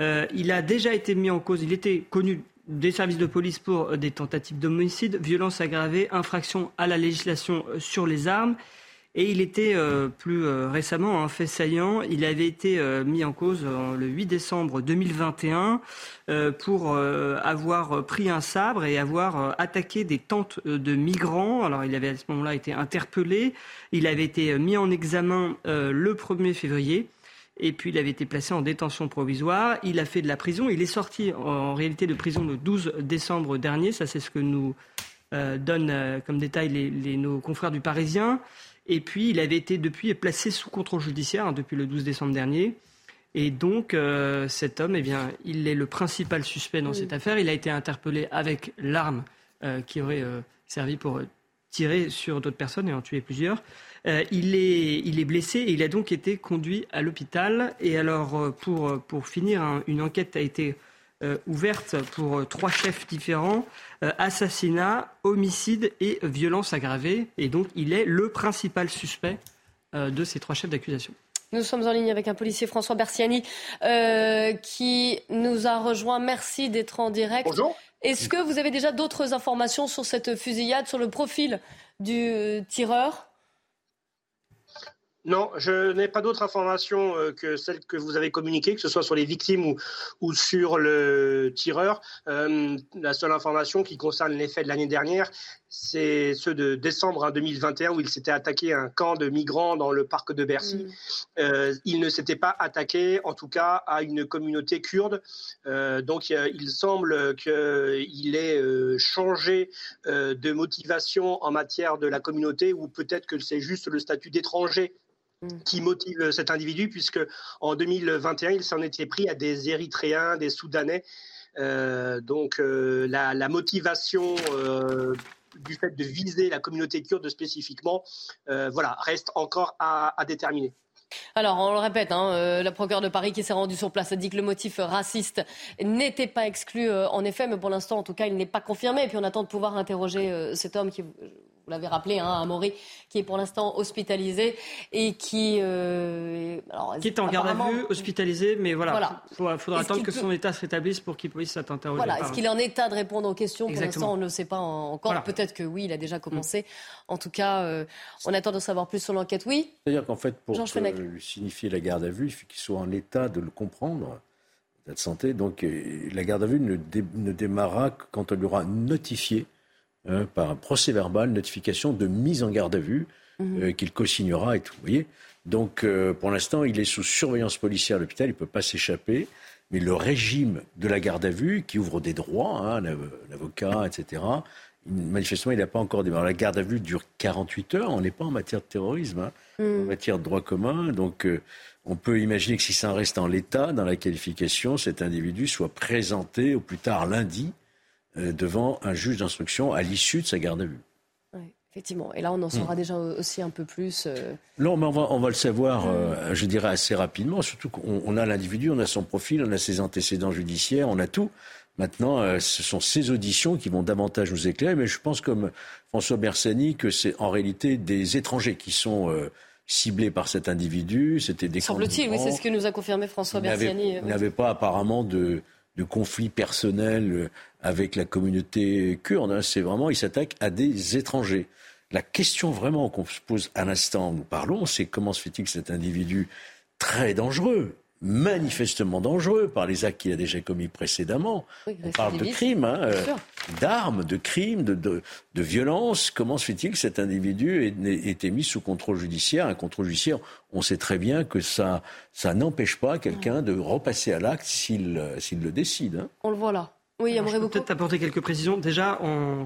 Euh, il a déjà été mis en cause. Il était connu des services de police pour euh, des tentatives d'homicide, violences aggravées, infraction à la législation sur les armes. Et il était euh, plus euh, récemment un fait saillant. Il avait été euh, mis en cause le 8 décembre 2021 pour avoir pris un sabre et avoir attaqué des tentes de migrants. Alors il avait à ce moment-là été interpellé. Il avait été mis en examen le 1er février. Et puis il avait été placé en détention provisoire. Il a fait de la prison. Il est sorti en réalité de prison le 12 décembre dernier. Ça c'est ce que nous donnent comme détail les, nos confrères du Parisien. Et puis, il avait été depuis placé sous contrôle judiciaire hein, depuis le 12 décembre dernier. Et donc, euh, cet homme, eh bien, il est le principal suspect dans cette affaire. Il a été interpellé avec l'arme euh, qui aurait euh, servi pour tirer sur d'autres personnes et en tuer plusieurs. il, est, il est blessé et il a donc été conduit à l'hôpital. Et alors, pour, pour finir, hein, une enquête a été ouverte pour trois chefs différents assassinat, homicide et violence aggravée. Et donc, il est le principal suspect de ces trois chefs d'accusation. Nous sommes en ligne avec un policier, François Berciani, qui nous a rejoint. Merci d'être en direct. Bonjour. Est-ce que vous avez déjà d'autres informations sur cette fusillade, sur le profil du tireur? Non, je n'ai pas d'autres informations euh, que celles que vous avez communiquées, que ce soit sur les victimes ou, ou sur le tireur. Euh, la seule information qui concerne les faits de l'année dernière, c'est ceux de décembre 2021 où il s'était attaqué à un camp de migrants dans le parc de Bercy. Mm. Euh, il ne s'était pas attaqué, en tout cas, à une communauté kurde. Euh, donc, il semble qu'il ait changé de motivation en matière de la communauté, ou peut-être que c'est juste le statut d'étranger. Qui motive cet individu, puisque en 2021, il s'en était pris à des Érythréens, des Soudanais. Euh, donc euh, la, motivation euh, du fait de viser la communauté kurde spécifiquement, voilà, reste encore à, déterminer. Alors, on le répète, hein, la procureure de Paris qui s'est rendue sur place a dit que le motif raciste n'était pas exclu, en effet, mais pour l'instant, en tout cas, il n'est pas confirmé. Et puis, on attend de pouvoir interroger cet homme qui, l'avez rappelé, hein, Amaury, qui est pour l'instant hospitalisé et qui. Euh, qui est en garde à vue, hospitalisé, mais voilà. Il faudra, attendre que son état se rétablisse pour qu'il puisse être interrogé. Voilà. Est-ce qu'il est en état de répondre aux questions Pour l'instant, on ne le sait pas encore. Peut-être que oui, il a déjà commencé. Mm. En tout cas, euh, on attend de savoir plus sur l'enquête. Oui C'est-à-dire qu'en fait, pour lui signifier la garde à vue, il faut qu'il soit en état de le comprendre de santé. Donc euh, la garde à vue ne, ne démarrera que quand on lui aura notifié Hein, par un procès verbal, notification de mise en garde à vue mhm. euh, qu'il co-signera et tout. Vous voyez Donc, euh, pour l'instant, il est sous surveillance policière à l'hôpital, il ne peut pas s'échapper. Mais le régime de la garde à vue, qui ouvre des droits, hein, l'avocat, etc., manifestement, il n'a pas encore démarré. La garde à vue dure 48 heures. On n'est pas en matière de terrorisme, hein, mhm. en matière de droit commun. Donc, euh, on peut imaginer que si ça reste en l'état, dans la qualification, cet individu soit présenté au plus tard lundi devant un juge d'instruction à l'issue de sa garde à vue. effectivement. Et là, on en saura hmm. déjà aussi un peu plus. Euh. Non, mais on va, le savoir, euh, je dirais, assez rapidement. Surtout qu'on a l'individu, on a son profil, on a ses antécédents judiciaires, on a tout. Maintenant, ce sont ces auditions qui vont davantage nous éclairer. Mais je pense, comme François Bersani, que c'est en réalité des étrangers qui sont ciblés par cet individu. C'était des Semble-t-il, oui, c'est ce que nous a confirmé François Bersani. Il n'avait pas apparemment de, de conflits personnels avec la communauté kurde. Hein. C'est vraiment, il s'attaque à des étrangers. La question vraiment qu'on se pose à l'instant où nous parlons, c'est comment se fait-il que cet individu très dangereux, manifestement dangereux par les actes qu'il a déjà commis précédemment. On parle de crimes, hein, euh, d'armes, de crimes, de, de, de violences. Comment se fait-il que cet individu ait, été mis sous contrôle judiciaire? Un contrôle judiciaire, on sait très bien que ça, ça n'empêche pas quelqu'un de repasser à l'acte s'il le décide. Hein. On le voit là. Oui, je peux peut-être apporter quelques précisions. Déjà,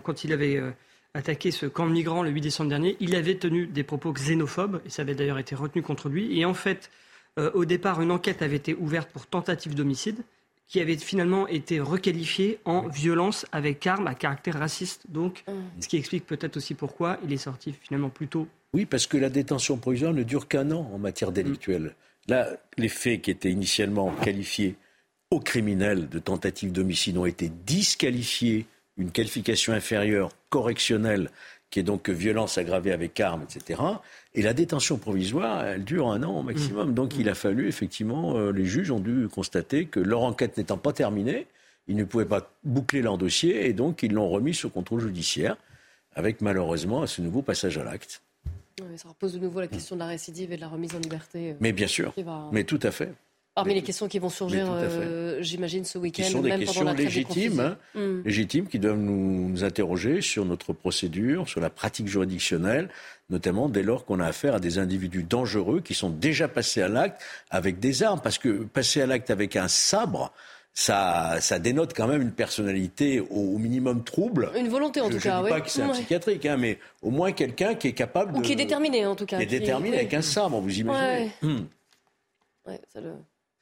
quand il avait euh, attaqué ce camp de migrants le 8 décembre dernier, il avait tenu des propos xénophobes, et ça avait d'ailleurs été retenu contre lui. Et en fait, euh, au départ, une enquête avait été ouverte pour tentative d'homicide, qui avait finalement été requalifiée en violence avec arme à caractère raciste. Donc, mm. ce qui explique peut-être aussi pourquoi il est sorti finalement plus tôt. Oui, parce que la détention provisoire ne dure qu'un an en matière délictuelle. Là, les faits qui étaient initialement qualifiés aux criminels de tentative d'homicide ont été disqualifiés, une qualification inférieure correctionnelle, qui est donc violence aggravée avec arme, etc. Et la détention provisoire, elle dure un an au maximum. Donc il a fallu, effectivement, euh, les juges ont dû constater que leur enquête n'étant pas terminée, ils ne pouvaient pas boucler leur dossier et donc ils l'ont remis sous contrôle judiciaire, avec malheureusement ce nouveau passage à l'acte. ça repose de nouveau la question de la récidive et de la remise en liberté. Euh, Mais bien sûr, mais tout à fait. Parmi les questions qui vont surgir, euh, j'imagine, ce week-end, qui sont des questions légitimes, hein, hmm. légitimes, qui doivent nous, interroger sur notre procédure, sur la pratique juridictionnelle, notamment dès lors qu'on a affaire à des individus dangereux qui sont déjà passés à l'acte avec des armes. Parce que passer à l'acte avec un sabre, ça, ça, dénote quand même une personnalité au, minimum trouble. Une volonté en tout cas. Je ne dis pas que c'est un psychiatrique, hein, mais au moins quelqu'un qui est capable Ou qui est déterminé en tout cas. Qui est déterminé avec un sabre, vous imaginez. Ouais. Hmm. Ouais, ça le...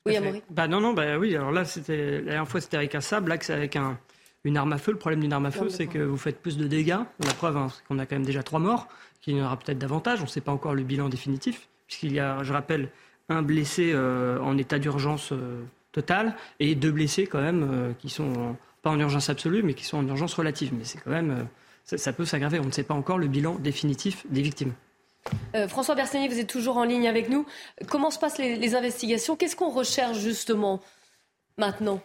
Oui, Amaury. Bah non, non, bah oui. Alors là, c'était la dernière fois, c'était avec un sable. Là, c'est avec un, une arme à feu. Le problème d'une arme à feu, c'est que vous faites plus de dégâts. La preuve, hein, c'est qu'on a quand même déjà trois morts, qu'il y en aura peut-être davantage. On ne sait pas encore le bilan définitif, puisqu'il y a, je rappelle, un blessé euh, en état d'urgence euh, totale et deux blessés quand même euh, qui sont pas en urgence absolue, mais qui sont en urgence relative. Mais c'est quand même, ça, ça peut s'aggraver. On ne sait pas encore le bilan définitif des victimes. Euh, François Bersani, vous êtes toujours en ligne avec nous. Comment se passent les, investigations? Qu'est-ce qu'on recherche justement maintenant?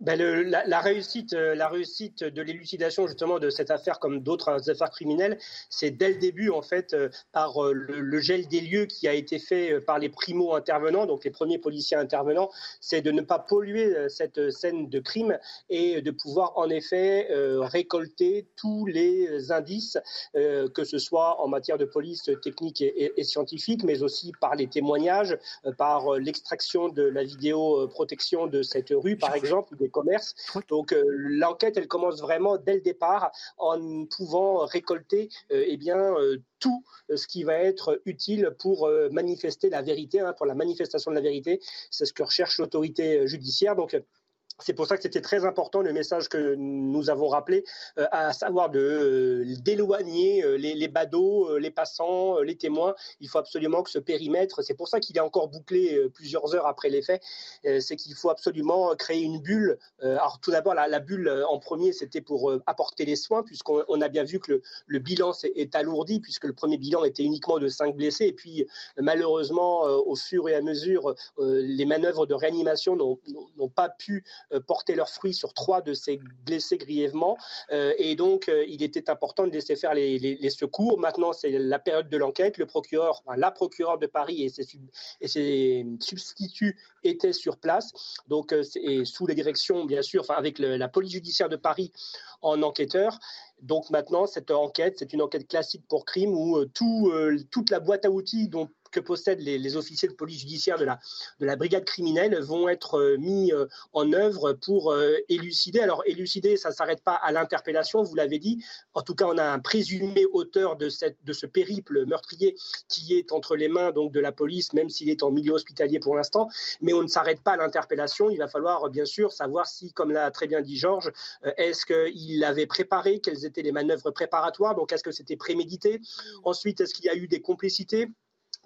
Ben la, réussite, euh, la réussite de l'élucidation justement de cette affaire, comme d'autres affaires criminelles, c'est dès le début en fait euh, par euh, le, gel des lieux qui a été fait par les primo intervenants, donc les premiers policiers intervenants, c'est de ne pas polluer cette scène de crime et de pouvoir en effet récolter tous les indices, que ce soit en matière de police technique et, et scientifique, mais aussi par les témoignages, par l'extraction de la vidéo protection de cette rue par exemple des commerces. Donc euh, l'enquête, elle commence vraiment dès le départ en pouvant récolter euh, eh bien, euh, tout ce qui va être utile pour manifester la vérité, hein, pour la manifestation de la vérité. C'est ce que recherche l'autorité judiciaire. Donc c'est pour ça que c'était très important le message que nous avons rappelé, euh, à savoir de euh, d'éloigner euh, les, badauds, les passants, les témoins. Il faut absolument que ce périmètre, c'est pour ça qu'il est encore bouclé plusieurs heures après les faits, c'est qu'il faut absolument créer une bulle. alors tout d'abord, la, bulle en premier, c'était pour apporter les soins, puisqu'on a bien vu que le, bilan est, est, alourdi, puisque le premier bilan était uniquement de 5 blessés, et puis malheureusement, au fur et à mesure, les manœuvres de réanimation n'ont pas pu euh, porter leurs fruits sur trois de ces blessés grièvement. Euh, et donc, euh, il était important de laisser faire les, secours. Maintenant, c'est la période de l'enquête. Le procureur, la procureure de Paris et ses, substituts étaient sur place. Donc, et sous les directions, bien sûr, enfin, avec la police judiciaire de Paris en enquêteur. Donc maintenant, cette enquête, c'est une enquête classique pour crime où tout, toute la boîte à outils dont que possèdent les, officiers de police judiciaire de la, de la brigade criminelle vont être euh, mis euh, en œuvre pour euh, élucider. Alors élucider, ça ne s'arrête pas à l'interpellation, vous l'avez dit. En tout cas, on a un présumé auteur de, cette, de ce périple meurtrier qui est entre les mains donc, de la police, même s'il est en milieu hospitalier pour l'instant. Mais on ne s'arrête pas à l'interpellation. Il va falloir bien sûr savoir si, comme l'a très bien dit Georges, est-ce qu'il avait préparé, quelles étaient les manœuvres préparatoires, donc est-ce que c'était prémédité? Ensuite, est-ce qu'il y a eu des complicités?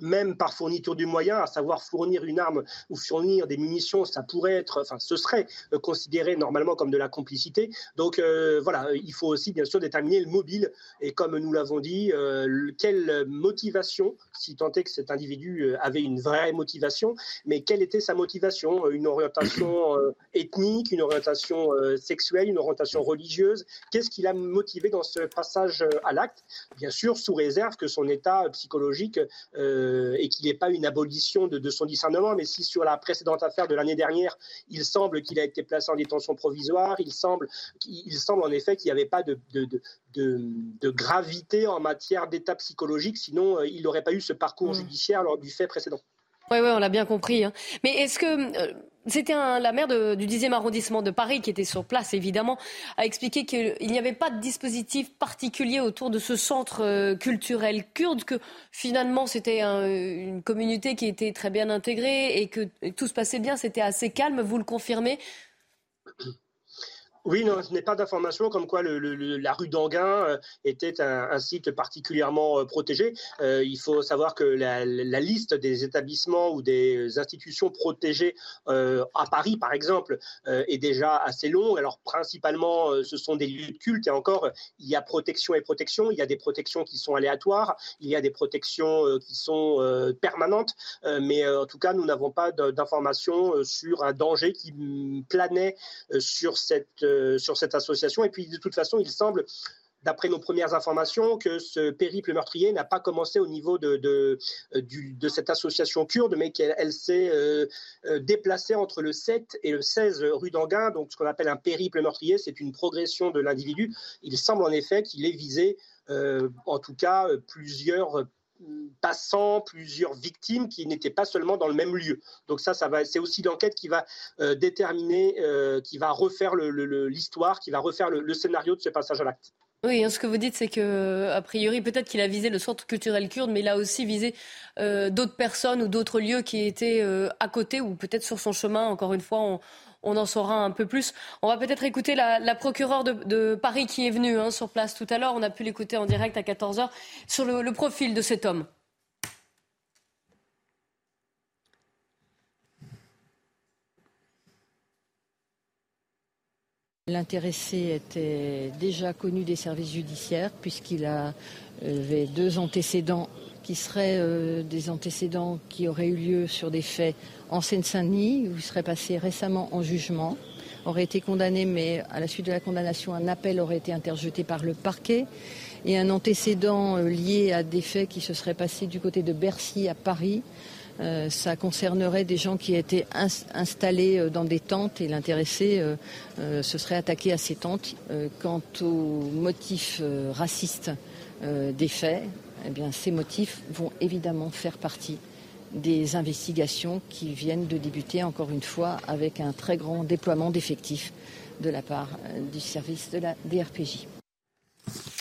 Même par fourniture du moyen, à savoir fournir une arme ou fournir des munitions, ça pourrait être, enfin, ce serait euh, considéré normalement comme de la complicité. Donc euh, voilà, il faut aussi bien sûr déterminer le mobile. Et comme nous l'avons dit, euh, quelle motivation, si tant est que cet individu avait une vraie motivation, mais quelle était sa motivation Une orientation ethnique, une orientation sexuelle, une orientation religieuse? Qu'est-ce qui l'a motivé dans ce passage à l'acte? Bien sûr, sous réserve que son état psychologique euh, et qu'il n'y ait pas une abolition de, son discernement, mais si sur la précédente affaire de l'année dernière, il semble qu'il a été placé en détention provisoire, il semble, il semble en effet qu'il n'y avait pas de, de, gravité en matière d'état psychologique, sinon euh, il n'aurait pas eu ce parcours judiciaire lors du fait précédent. Oui, ouais, on l'a bien compris. Hein. Mais est-ce que euh, c'était la maire du 10e arrondissement de Paris qui était sur place, évidemment, a expliqué qu'il n'y avait pas de dispositif particulier autour de ce centre euh, culturel kurde, que finalement c'était une communauté qui était très bien intégrée et que tout se passait bien, c'était assez calme. Vous le confirmez? Oui, non, ce n'est pas d'information comme quoi la rue d'Anguin euh, était un, site particulièrement euh, protégé. Euh, il faut savoir que la, liste des établissements ou des institutions protégées à Paris, par exemple, est déjà assez longue. Alors, principalement, ce sont des lieux de culte et encore, il y a protection et protection. Il y a des protections qui sont aléatoires, il y a des protections qui sont permanentes. mais en tout cas, nous n'avons pas d'informations sur un danger qui planait sur cette sur cette association. Et puis, de toute façon, il semble d'après nos premières informations, que ce périple meurtrier n'a pas commencé au niveau de, de, euh, cette association kurde, mais qu'elle s'est euh, déplacée entre le 7 et le 16 rue d'Anguin. Donc, ce qu'on appelle un périple meurtrier, c'est une progression de l'individu. Il semble en effet qu'il ait visé, en tout cas, plusieurs passant plusieurs victimes qui n'étaient pas seulement dans le même lieu. Donc ça, ça va, c'est aussi l'enquête qui va euh, déterminer, euh, qui va refaire l'histoire, qui va refaire le, scénario de ce passage à l'acte. Oui, hein, ce que vous dites, c'est que a priori, peut-être qu'il a visé le centre culturel kurde, mais il a aussi visé euh, d'autres personnes ou d'autres lieux qui étaient à côté ou peut-être sur son chemin. Encore une fois, on, on en saura un peu plus. On va peut-être écouter la, procureure de, Paris qui est venue hein, sur place tout à l'heure. On a pu l'écouter en direct à 14h sur le, profil de cet homme. L'intéressé était déjà connu des services judiciaires puisqu'il avait deux antécédents qui seraient euh, des antécédents qui auraient eu lieu sur des faits en Seine-Saint-Denis, où il serait passé récemment en jugement aurait été condamné, mais à la suite de la condamnation, un appel aurait été interjeté par le parquet. Et un antécédent euh, lié à des faits qui se seraient passés du côté de Bercy à Paris. Euh, ça concernerait des gens qui étaient installés euh, dans des tentes et l'intéressé se serait attaqué à ces tentes. quant aux motifs racistes des faits, eh ces motifs vont évidemment faire partie des investigations qui viennent de débuter, encore une fois, avec un très grand déploiement d'effectifs de la part euh, du service de la DRPJ.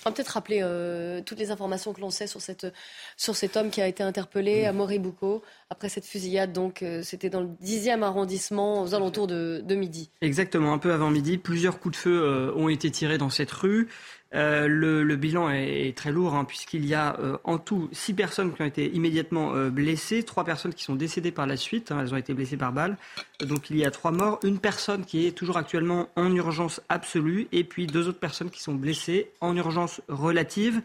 On va peut-être rappeler euh, toutes les informations que l'on sait sur, cet homme qui a été interpellé à Moribouco après cette fusillade. Donc, euh, c'était dans le 10e arrondissement, aux alentours de, de, midi. Exactement, un peu avant midi. Plusieurs coups de feu ont été tirés dans cette rue. Euh, le, bilan est, très lourd hein, puisqu'il y a euh, en tout six personnes qui ont été immédiatement euh, blessées, trois personnes qui sont décédées par la suite, hein, elles ont été blessées par balle. Donc il y a trois morts, une personne qui est toujours actuellement en urgence absolue et puis deux autres personnes qui sont blessées en urgence relative.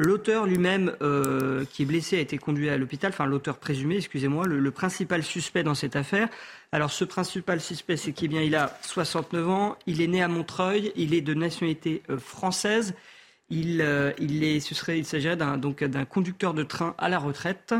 L'auteur lui-même, euh, qui est blessé, a été conduit à l'hôpital, enfin l'auteur présumé, excusez-moi, le, principal suspect dans cette affaire. Alors ce principal suspect, c'est qu'il il a 69 ans, il est né à Montreuil, il est de nationalité euh, française, il, euh, il, est, ce il s'agirait d'un, donc d'un conducteur de train à la retraite.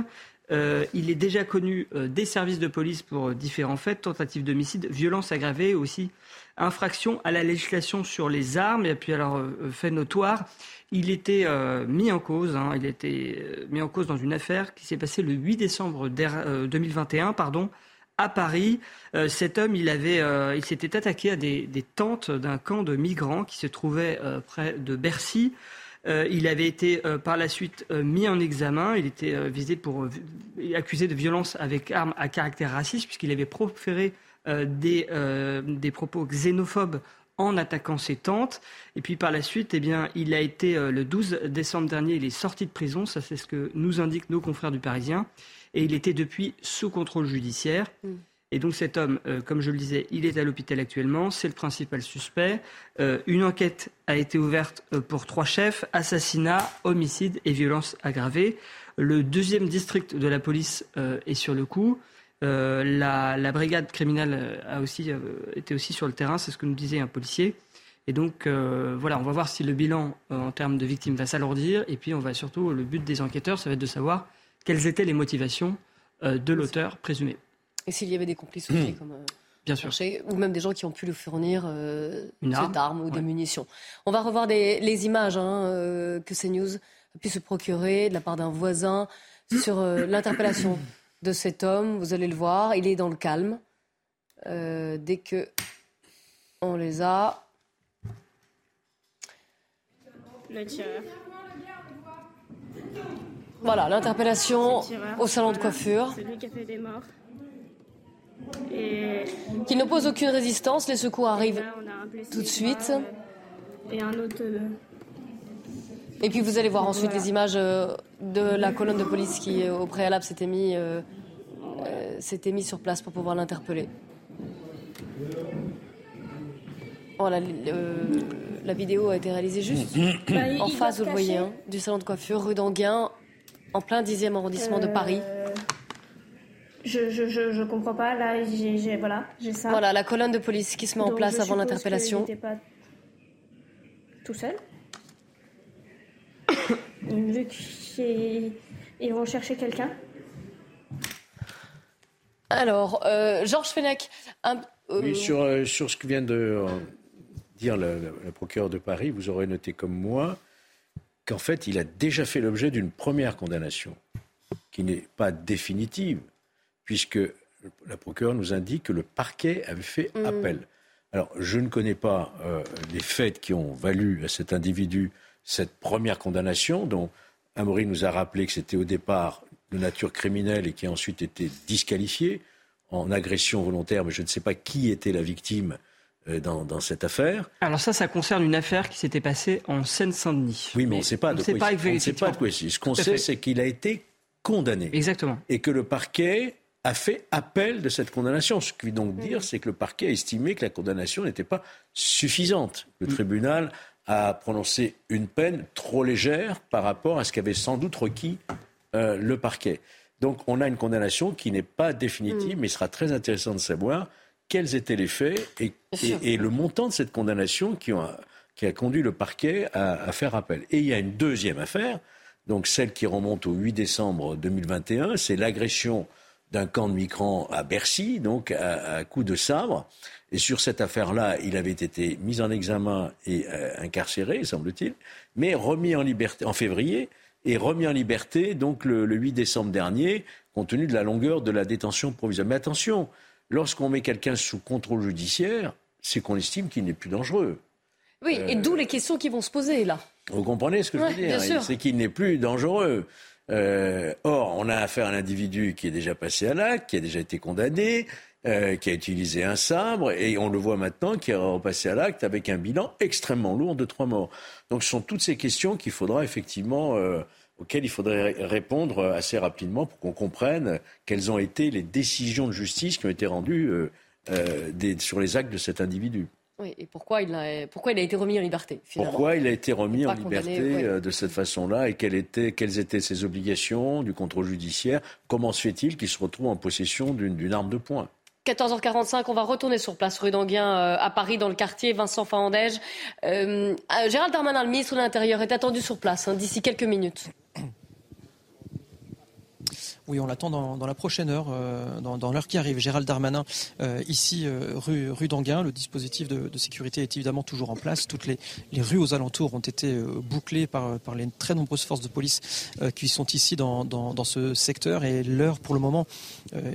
il est déjà connu des services de police pour différents faits, tentatives d'homicide, violences aggravées, aussi infraction à la législation sur les armes, et puis alors fait notoire il était euh, mis en cause, hein, il était euh, mis en cause dans une affaire qui s'est passée le 8 décembre 2021, euh, pardon, à Paris. cet homme, il avait, il s'était attaqué à des, tentes d'un camp de migrants qui se trouvait près de Bercy. il avait été par la suite mis en examen. Il était visé pour accusé de violence avec arme à caractère raciste puisqu'il avait proféré des, des propos xénophobes en attaquant ses tentes. Et puis par la suite, eh bien, il a été euh, le 12 décembre dernier, il est sorti de prison, ça c'est ce que nous indiquent nos confrères du Parisien, et il était depuis sous contrôle judiciaire. Mm. Et donc cet homme, euh, comme je le disais, il est à l'hôpital actuellement, c'est le principal suspect. Euh, une enquête a été ouverte pour trois chefs, assassinat, homicide et violence aggravée. Le deuxième district de la police est sur le coup. Euh, la, brigade criminelle euh, a aussi euh, été aussi sur le terrain, c'est ce que nous disait un policier. Et donc voilà, on va voir si le bilan en termes de victimes va s'alourdir. Et puis on va surtout, le but des enquêteurs, ça va être de savoir quelles étaient les motivations de l'auteur présumé. Et s'il y avait des complices aussi, comme Bien sûr. ou même des gens qui ont pu lui fournir une arme, ou des munitions. On va revoir les images hein, que CNews a pu se procurer de la part d'un voisin sur l'interpellation de cet homme. Vous allez le voir, il est dans le calme. Euh, dès que on les a. Le tireur. Voilà, l'interpellation au salon de coiffure. C'est lui qui a fait des morts. Et... Qui n'oppose aucune résistance, les secours arrivent tout de suite. Euh, et un autre. Euh, et puis vous allez voir ensuite les images de la colonne de police qui, euh, au préalable, s'était mis, euh, s'était mis sur place pour pouvoir l'interpeller. Voilà, la vidéo a été réalisée juste bah, en face, vous le voyez, hein, du salon de coiffure, rue d'Anguin, en plein 10e arrondissement de Paris. Je, je, je, comprends pas. Là, j'ai voilà, ça. Voilà, la colonne de police qui se met en place avant l'interpellation. pas tout seul. Vu qu'ils vont chercher quelqu'un Alors, euh, Georges Fenech. Euh, oui, sur, euh, sur, ce que vient de dire le, procureur de Paris, vous aurez noté comme moi qu'en fait, il a déjà fait l'objet d'une première condamnation, qui n'est pas définitive, puisque la procureure nous indique que le parquet avait fait mm. appel. Alors, je ne connais pas les faits qui ont valu à cet individu cette première condamnation, dont Amaury nous a rappelé que c'était au départ de nature criminelle et qui a ensuite été disqualifié en agression volontaire, mais je ne sais pas qui était la victime euh, dans, cette affaire. Alors ça, ça concerne une affaire qui s'était passée en Seine-Saint-Denis. Oui, mais, on ne sait pas de quoi il ne sait pas de quoi Ce qu'on sait, c'est qu'il a été condamné. Exactement. Et que le parquet a fait appel de cette condamnation. Ce qui veut donc dire, c'est que le parquet a estimé que la condamnation n'était pas suffisante. Le mm. tribunal a prononcé une peine trop légère par rapport à ce qu'avait sans doute requis euh, le parquet. Donc on a une condamnation qui n'est pas définitive, mm. mais il sera très intéressant de savoir quels étaient les faits et, et, le montant de cette condamnation qui, ont, qui a conduit le parquet à, à, faire appel. Et il y a une deuxième affaire, donc celle qui remonte au 8 décembre 2021, c'est l'agression d'un camp de migrants à Bercy, donc à, à coup de sabre. Et sur cette affaire-là, il avait été mis en examen et euh, incarcéré, semble-t-il, mais remis en liberté en février et remis en liberté donc le, le, 8 décembre dernier, compte tenu de la longueur de la détention provisoire. Mais attention, lorsqu'on met quelqu'un sous contrôle judiciaire, c'est qu'on estime qu'il n'est plus dangereux. Oui, et d'où les questions qui vont se poser là. Vous comprenez ce que ouais, je veux dire C'est qu'il n'est plus dangereux. Euh, or, on a affaire à un individu qui est déjà passé à l'acte, qui a déjà été condamné, euh, qui a utilisé un sabre, et on le voit maintenant qui est repassé à l'acte avec un bilan extrêmement lourd de trois morts. Donc, ce sont toutes ces questions qu'il faudra effectivement, euh, auxquelles il faudrait répondre assez rapidement pour qu'on comprenne quelles ont été les décisions de justice qui ont été rendues euh, des, sur les actes de cet individu. Oui, et pourquoi il, a, pourquoi il a été remis en liberté finalement? Pourquoi il a été remis en liberté ouais. de cette façon-là et quelles étaient, quelles étaient ses obligations du contrôle judiciaire? Comment se fait-il qu'il se retrouve en possession d'une arme de poing? 14h45, on va retourner sur place rue d'Anguin euh, à Paris, dans le quartier Vincent Fahandège. Euh, Gérald Darmanin, le ministre de l'Intérieur, est attendu sur place hein, d'ici quelques minutes. Oui, on l'attend dans, la prochaine heure, euh, dans, l'heure qui arrive. Gérald Darmanin, euh, ici, euh, rue, d'Anguin. Le dispositif de, sécurité est évidemment toujours en place. Toutes les, rues aux alentours ont été bouclées par, les très nombreuses forces de police qui sont ici dans, ce secteur. Et l'heure, pour le moment,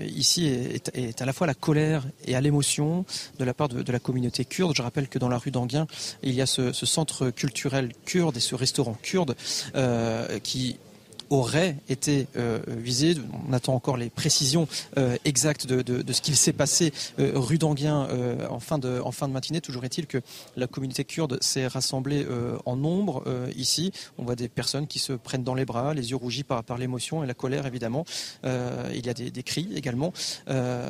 ici, est, à la fois la colère et à l'émotion de la part de, la communauté kurde. Je rappelle que dans la rue d'Anguin, il y a ce, centre culturel kurde et ce restaurant kurde qui aurait été euh, visé. On attend encore les précisions euh, exactes de, ce qu'il s'est passé euh, rue d'Anguien euh, en, fin de, matinée. Toujours est-il que la communauté kurde s'est rassemblée en nombre ici. On voit des personnes qui se prennent dans les bras, les yeux rougis par, l'émotion et la colère évidemment. il y a des, cris également.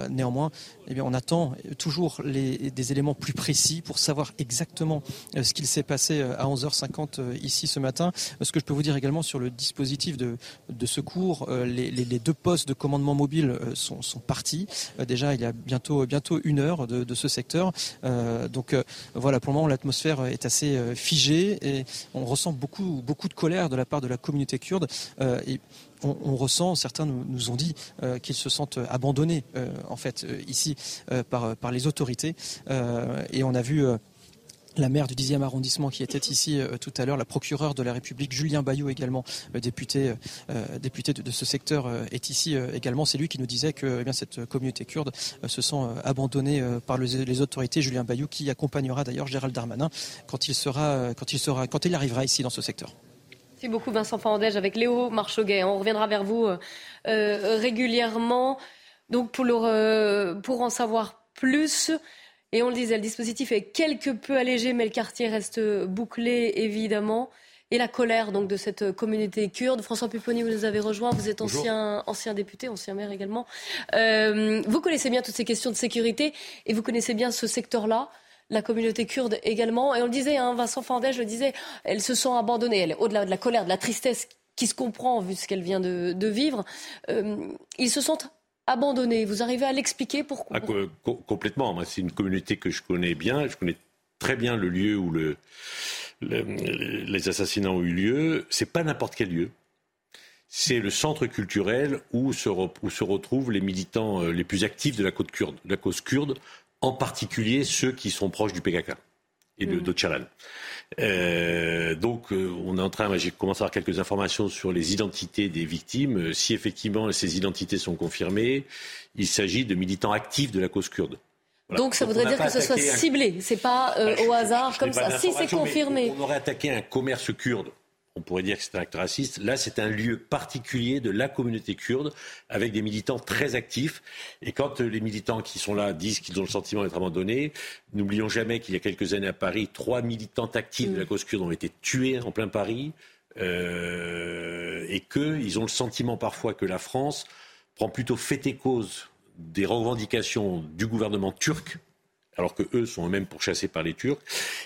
néanmoins, eh bien, on attend toujours des éléments plus précis pour savoir exactement ce qu'il s'est passé à 11h50 ici ce matin. Ce que je peux vous dire également sur le dispositif de, de secours, euh, les, deux postes de commandement mobile euh, sont, partis. Euh, déjà, il y a bientôt, une heure de, ce secteur. donc voilà, pour le moment, l'atmosphère est assez figée et on ressent beaucoup, de colère de la part de la communauté kurde. et on, ressent, certains nous, ont dit qu'ils se sentent abandonnés en fait ici par, par les autorités et on a vu la maire du 10e arrondissement qui était ici euh, tout à l'heure, la procureure de la République, Julien Bayou également, euh, député, euh, de, ce secteur, est ici également. C'est lui qui nous disait que eh cette communauté kurde se sent abandonnée par les, autorités. Julien Bayou qui accompagnera d'ailleurs Gérald Darmanin quand il, sera, quand, il sera, quand il arrivera ici dans ce secteur. Merci beaucoup Vincent Fandège avec Léo Marchoguet. On reviendra vers vous régulièrement. Donc pour en savoir plus, et on le disait, le dispositif est quelque peu allégé, mais le quartier reste bouclé, évidemment. Et la colère donc de cette communauté kurde. François Pupponi, vous nous avez rejoint. Vous êtes ancien, ancien député, ancien maire également. Euh, vous connaissez bien toutes ces questions de sécurité et vous connaissez bien ce secteur-là la communauté kurde également. Et on le disait, hein, Vincent Fandège le disait, elles se sont abandonnées. Elle, au-delà de la colère, de la tristesse qui se comprend vu ce qu'elle vient de, de vivre, euh, ils se sont abandonné. Vous arrivez à l'expliquer pourquoi ah, co Complètement. C'est une communauté que je connais bien. Je connais très bien le lieu où le, le, les assassinats ont eu lieu. C'est pas n'importe quel lieu. C'est le centre culturel où se, où se, retrouvent les militants euh, les plus actifs de la, côte kurde, de la cause kurde, en particulier ceux qui sont proches du PKK et de, mmh. d'Öcalan. Euh, donc, euh, on est en train, j'ai commencé à avoir quelques informations sur les identités des victimes. Euh, si effectivement ces identités sont confirmées, il s'agit de militants actifs de la cause kurde. Voilà. Donc ça donc, voudrait dire que ce soit un... ciblé, c'est pas euh, au hasard comme ça. Si c'est confirmé. On aurait attaqué un commerce kurde on pourrait dire que c'est un acte raciste. Là, c'est un lieu particulier de la communauté kurde avec des militants très actifs. Et quand les militants qui sont là disent qu'ils ont le sentiment d'être abandonnés, n'oublions jamais qu'il y a quelques années à Paris, trois militants actifs mmh. de la cause kurde ont été tués en plein Paris euh, et qu'ils ont le sentiment parfois que la France prend plutôt fait et cause des revendications du gouvernement turc alors que eux sont eux-mêmes pourchassés par les Turcs.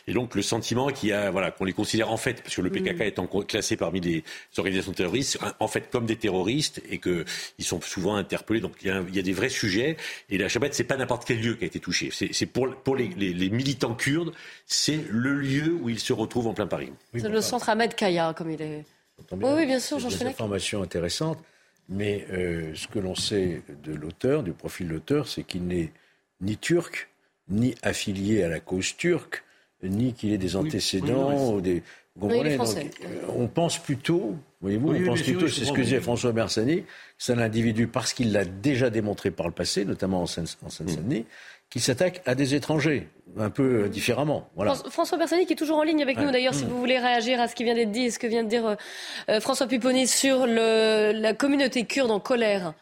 Et donc le sentiment qu'il y a, voilà, qu'on les considère en fait, parce que le PKK est étant classé parmi les organisations terroristes, en fait comme des terroristes et qu'ils sont souvent interpellés. Donc il y, a, il y a des vrais sujets. Et la Shabbat, c'est pas n'importe quel lieu qui a été touché. C'est pour, pour les, les, militants kurdes, c'est le lieu où ils se retrouvent en plein Paris. c'est le centre Ahmed Kaya, comme il est. Oui, bien sûr, Jean Des informations intéressantes. Mais euh, ce que l'on sait de l'auteur, du profil de l'auteur, c'est qu'il n'est ni turc, ni affilié à la cause turque, ni qu'il ait des antécédents ou des. Vous comprenez Donc, euh, On pense plutôt, voyez-vous, on pense plutôt, c'est ce que disait François Bersani, c'est un individu parce qu'il l'a déjà démontré par le passé, notamment en Seine-Saint-Denis, qui s'attaque à des étrangers, un peu euh, différemment. Voilà. François Bersani qui est toujours en ligne avec nous, d'ailleurs, si mmh. vous voulez réagir à ce qui vient d'être dit et ce que vient de dire euh, François Pupponi sur le, la communauté kurde en colère.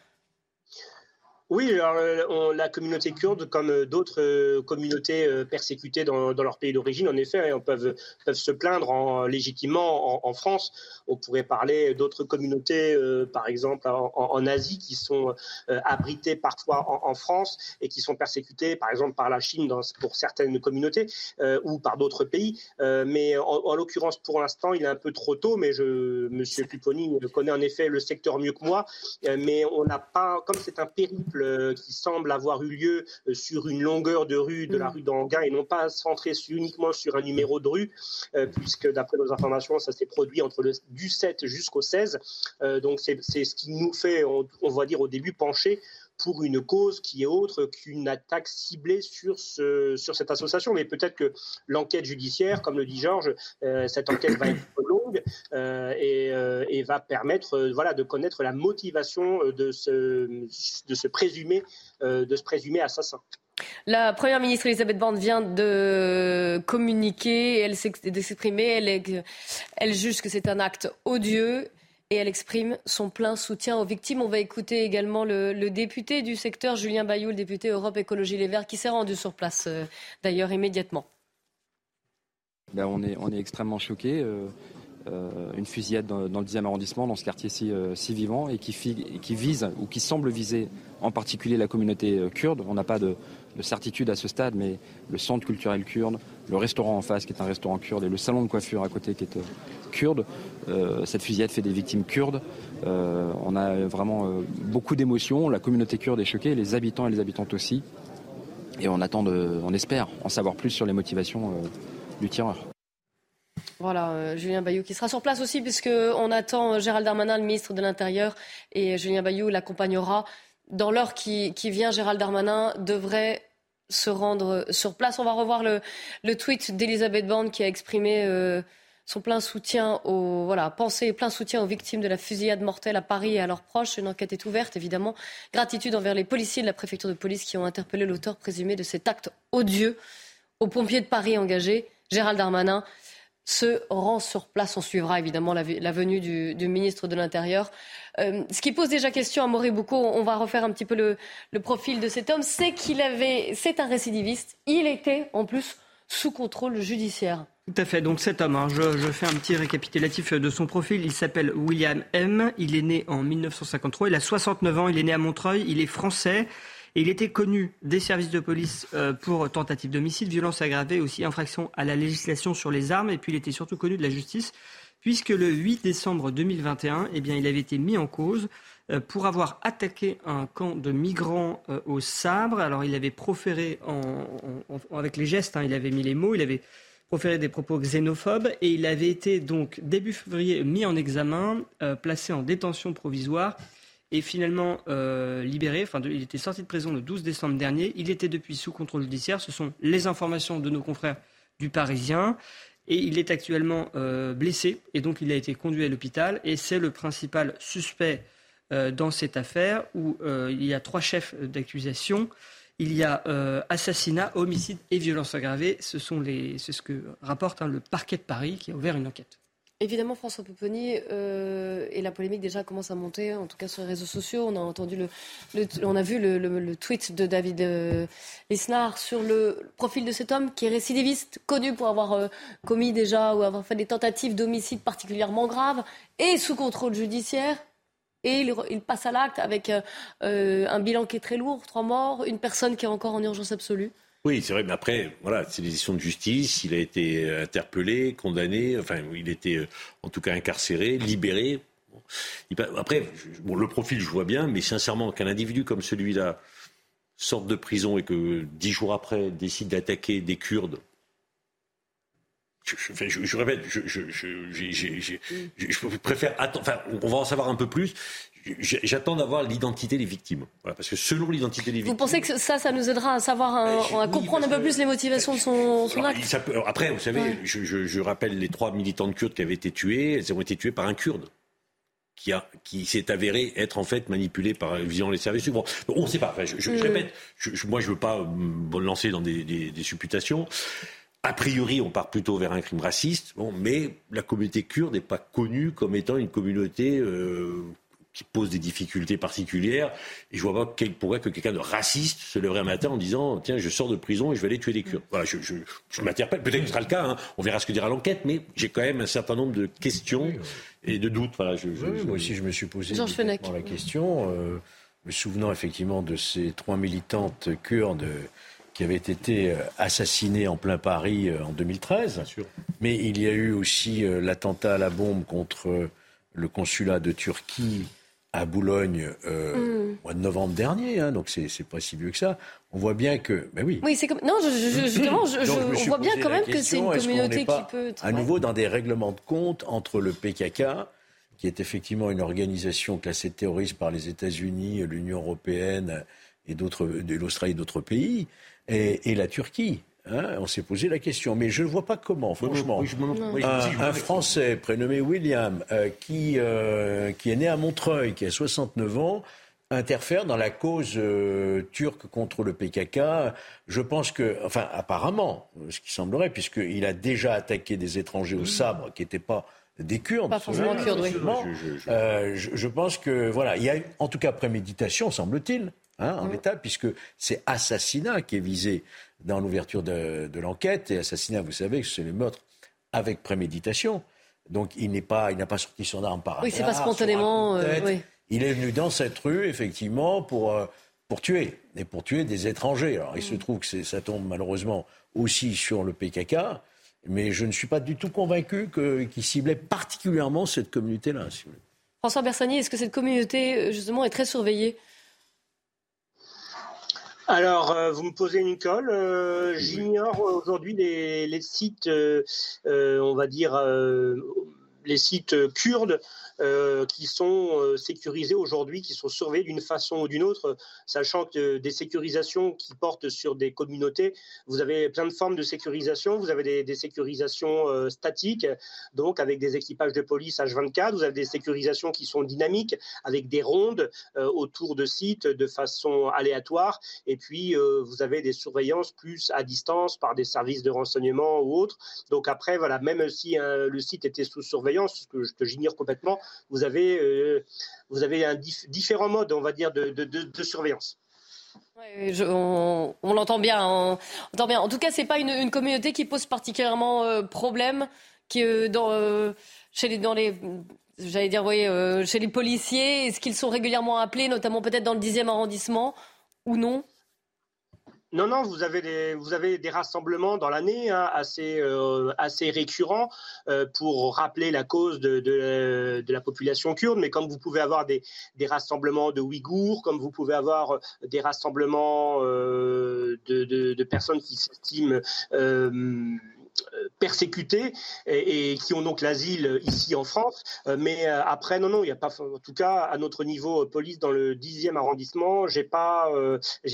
Oui, alors, euh, la communauté kurde, comme euh, d'autres euh, communautés persécutées dans, leur pays d'origine, en effet, on hein, peuvent, peuvent se plaindre en, légitimement en, France. On pourrait parler d'autres communautés, par exemple en, Asie, qui sont abritées parfois en, France et qui sont persécutées, par exemple, par la Chine dans, pour certaines communautés ou par d'autres pays. mais en, l'occurrence, pour l'instant, il est un peu trop tôt, mais je, M. Pupponi connaît en effet le secteur mieux que moi. mais on n'a pas, comme c'est un périple euh, qui semble avoir eu lieu euh, sur une longueur de rue de la mm. rue d'Anguin et non pas centré uniquement sur un numéro de rue, euh, puisque d'après nos informations, ça s'est produit entre le, du 7 jusqu'au 16. donc c'est ce qui nous fait, on, va dire au début, pencher pour une cause qui est autre qu'une attaque ciblée sur, ce, sur cette association. Mais peut-être que l'enquête judiciaire, comme le dit Georges, cette enquête va être longue euh, euh, et, va permettre euh, voilà, de connaître la motivation de ce, de se présumer, de se présumer assassin. La première ministre Elisabeth Borne vient de communiquer, elle s'exprimer, elle juge que c'est un acte odieux et elle exprime son plein soutien aux victimes. On va écouter également le, député du secteur, Julien Bayou, le député Europe Écologie Les Verts, qui s'est rendu sur place d'ailleurs immédiatement. Ben, on, est, on est extrêmement choqués. Euh, une fusillade dans, le 10e arrondissement, dans ce quartier si, euh, vivant, et qui, qui, vise ou qui semble viser en particulier la communauté euh, kurde. On n'a pas de, certitude à ce stade, mais le centre culturel kurde, le restaurant en face qui est un restaurant kurde et le salon de coiffure à côté qui est kurde, cette fusillade fait des victimes kurdes. on a vraiment beaucoup d'émotions. La communauté kurde est choquée, les habitants et les habitantes aussi. Et on attend, de, on espère en savoir plus sur les motivations du tireur. Voilà, euh, Julien Bayou qui sera sur place aussi, puisqu'on attend euh, Gérald Darmanin, le ministre de l'Intérieur, et Julien Bayou l'accompagnera. Dans l'heure qui, vient, Gérald Darmanin devrait se rendre sur place. On va revoir le, tweet d'Elisabeth Borne qui a exprimé euh, son plein soutien aux plein soutien aux victimes de la fusillade mortelle à Paris et à leurs proches. Une enquête est ouverte, évidemment. Gratitude envers les policiers de la préfecture de police qui ont interpellé l'auteur présumé de cet acte odieux. Aux pompiers de Paris engagés, Gérald Darmanin se rend sur place. On suivra évidemment la, venue du, ministre de l'Intérieur. Euh, ce qui pose déjà question à Maurice Boucault, on va refaire un petit peu le, profil de cet homme, c'est qu'il avait, c'est un récidiviste. Il était en plus sous contrôle judiciaire. Tout à fait. Donc cet homme, hein, je, fais un petit récapitulatif de son profil. Il s'appelle William M. Il est né en 1953. Il a 69 ans. Il est né à Montreuil. Il est français il était connu des services de police euh, pour tentative d'homicide, violence aggravée, aussi infraction à la législation sur les armes. Et puis il était surtout connu de la justice, puisque le 8 décembre 2021, eh bien, il avait été mis en cause euh, pour avoir attaqué un camp de migrants euh, au sabre. Alors il avait proféré avec les gestes, hein, il avait mis les mots, il avait proféré des propos xénophobes et il avait été donc début février mis en examen, placé en détention provisoire est finalement euh, libéré. Enfin, il était sorti de prison le 12 décembre dernier. Il était depuis sous contrôle judiciaire. Ce sont les informations de nos confrères du Parisien. Et il est actuellement euh, blessé et donc il a été conduit à l'hôpital. Et c'est le principal suspect euh, dans cette affaire où il y a trois chefs d'accusation. Il y a assassinat, homicide et violence aggravée. Ce sont les, c'est ce que rapporte hein, le parquet de Paris qui a ouvert une enquête. Évidemment, François Pupponi, euh, et la polémique déjà commence à monter, en tout cas sur les réseaux sociaux. On a entendu le, on a vu le, tweet de David euh, sur le profil de cet homme qui est récidiviste, connu pour avoir euh, commis déjà ou avoir fait des tentatives d'homicide particulièrement graves et sous contrôle judiciaire. Et il, il passe à l'acte avec un bilan qui est très lourd, trois morts, une personne qui est encore en urgence absolue. Oui, c'est vrai, mais après, voilà, c'est des décisions de justice. Il a été interpellé, condamné, enfin, il était en tout cas incarcéré, libéré. Après, bon, le profil, je vois bien, mais sincèrement, qu'un individu comme celui-là sorte de prison et que dix jours après décide d'attaquer des Kurdes, je, répète, je, préfère attendre. Enfin, on va en savoir un peu plus. J'attends d'avoir l'identité des victimes. parce que selon l'identité des victimes. Vous pensez que ça, ça nous aidera à savoir, à comprendre un peu plus les motivations de son, acte Après, vous savez, je, rappelle les trois militantes kurdes qui avaient été tuées. Elles ont été tuées par un kurde qui, a, qui s'est avéré être en fait manipulé par visant les services. Bon, on ne sait pas. je, mm. répète, moi je ne veux pas me lancer dans des, des, supputations. A priori, on part plutôt vers un crime raciste, bon, mais la communauté kurde n'est pas connue comme étant une communauté euh, qui pose des difficultés particulières. Et je vois pas quel, pourquoi que quelqu'un de raciste se lèverait un matin en disant tiens, je sors de prison et je vais aller tuer des Kurdes. Voilà, je, je, je m'interpelle. Peut-être que ce sera le cas. Hein. On verra ce que dira l'enquête, mais j'ai quand même un certain nombre de questions et de doutes. Voilà, je, moi aussi, je me suis posé la question, euh, me souvenant effectivement de ces trois militantes kurdes qui avaient été euh, assassinées en plein Paris euh, en 2013. Mais il y a eu aussi l'attentat à la bombe contre le consulat de Turquie à Boulogne euh, mm. mois de novembre dernier, hein, donc c'est pas si vieux que ça. On voit bien que, ben oui. Oui, c'est comme non, justement, on voit bien quand même que c'est une communauté qui peut. À nouveau, dans des règlements de compte entre le PKK, qui est effectivement une organisation classée terroriste par les États-Unis, l'Union européenne et d'autres, l'Australie et d'autres pays, et la Turquie. Hein, on s'est posé la question, mais je ne vois pas comment, franchement. un, Français prénommé William, euh, qui, euh, qui est né à Montreuil, qui a 69 ans, interfère dans la cause euh, turque contre le PKK. Je pense que, enfin, apparemment, ce qui semblerait, puisqu'il a déjà attaqué des étrangers au sabre qui n'étaient pas des Kurdes. Pas forcément Kurdes, oui. je, je, pense que, voilà, il y a en tout cas préméditation, semble-t-il. Hein, en l'état, puisque c'est assassinat qui est visé dans l'ouverture de, l'enquête. Et assassinat, vous savez, c'est le meurtre avec préméditation. Donc il n'est pas, il n'a pas sorti son arme par Oui, c'est pas spontanément. Euh, il est venu dans cette rue, effectivement, pour, euh, pour tuer, et pour tuer des étrangers. Alors il se mm. trouve que ça tombe malheureusement aussi sur le PKK, mais je ne suis pas du tout convaincu qu'il ciblait particulièrement cette communauté-là. François Bersani, est-ce que cette communauté, justement, est très surveillée alors, euh, vous me posez une colle. Euh, j'ignore aujourd'hui les, sites, euh, on va dire, les sites kurdes euh, qui sont euh, sécurisés aujourd'hui, qui sont surveillés d'une façon ou d'une autre, sachant que des sécurisations qui portent sur des communautés, vous avez plein de formes de sécurisation. Vous avez des, sécurisations euh, statiques, donc avec des équipages de police H24. Vous avez des sécurisations qui sont dynamiques, avec des rondes autour de sites de façon aléatoire. Et puis, vous avez des surveillances plus à distance par des services de renseignement ou autres. Donc après, voilà, même si le site était sous surveillance, ce que, que j'ignore complètement, vous avez, euh, vous avez un différents modes, on va dire, de, surveillance. on, l'entend bien, bien. En tout cas, c'est pas une, communauté qui pose particulièrement euh, problème, qui euh, chez les, dans les, j'allais dire, chez les policiers, est-ce qu'ils sont régulièrement appelés, notamment peut-être dans le 10e arrondissement, ou non? Non, non, vous avez des, vous avez des rassemblements dans l'année hein, assez, euh, assez récurrents euh, pour rappeler la cause de, de, la population kurde, mais comme vous pouvez avoir des, des rassemblements de Ouïghours, comme vous pouvez avoir des rassemblements euh, de, de, personnes qui s'estiment euh, persécutés et, qui ont donc l'asile ici en France. Euh, mais euh, après, non, non, il n'y a pas, en tout cas, à notre niveau police dans le 10e arrondissement, j'ai pas,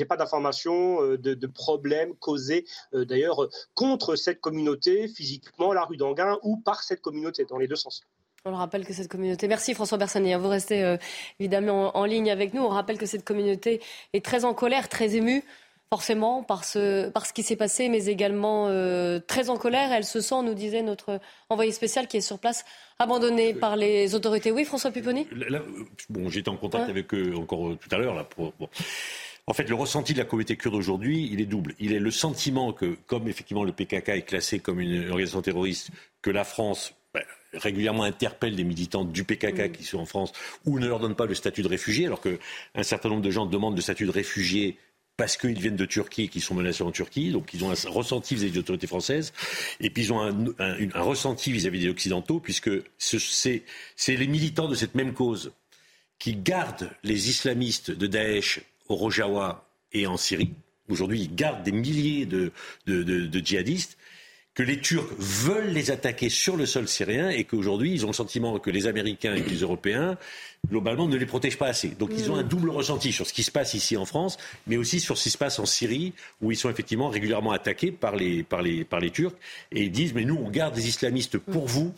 pas d'informations de, problèmes causés d'ailleurs contre cette communauté physiquement, la rue d'Anguin ou par cette communauté, dans les deux sens. On le rappelle que cette communauté. Merci François Bersani. Hein, vous restez évidemment en, ligne avec nous. On rappelle que cette communauté est très en colère, très émue forcément par ce, qui s'est passé, mais également euh, très en colère. Elle se sent, nous disait notre envoyé spécial qui est sur place, abandonné par les autorités. Oui, François Pupponi Bon, j'étais en contact avec eux encore euh, tout à l'heure. En fait, le ressenti de la communauté kurde aujourd'hui, il est double. Il est le sentiment que, comme effectivement le PKK est classé comme une organisation terroriste, que la France ben, régulièrement interpelle des militants du PKK mm. qui sont en France ou ne leur donne pas le statut de réfugié, alors qu'un certain nombre de gens demandent le statut de réfugié parce qu'ils viennent de Turquie et qu'ils sont menacés en Turquie. Donc ils ont un ressenti vis-à-vis des autorités françaises. Et puis ils ont un, ressenti vis-à-vis des Occidentaux, puisque c'est les militants de cette même cause qui gardent les islamistes de Daesh au Rojava et en Syrie. Aujourd'hui, ils gardent des milliers de djihadistes que les Turcs veulent les attaquer sur le sol syrien et qu'aujourd'hui, ils ont le sentiment que les Américains et les Européens, globalement, ne les protègent pas assez. Donc, ils ont un double ressenti sur ce qui se passe ici en France, mais aussi sur ce qui se passe en Syrie, où ils sont effectivement régulièrement attaqués par les, par les, par les Turcs. Et ils disent, mais nous, on garde des islamistes pour vous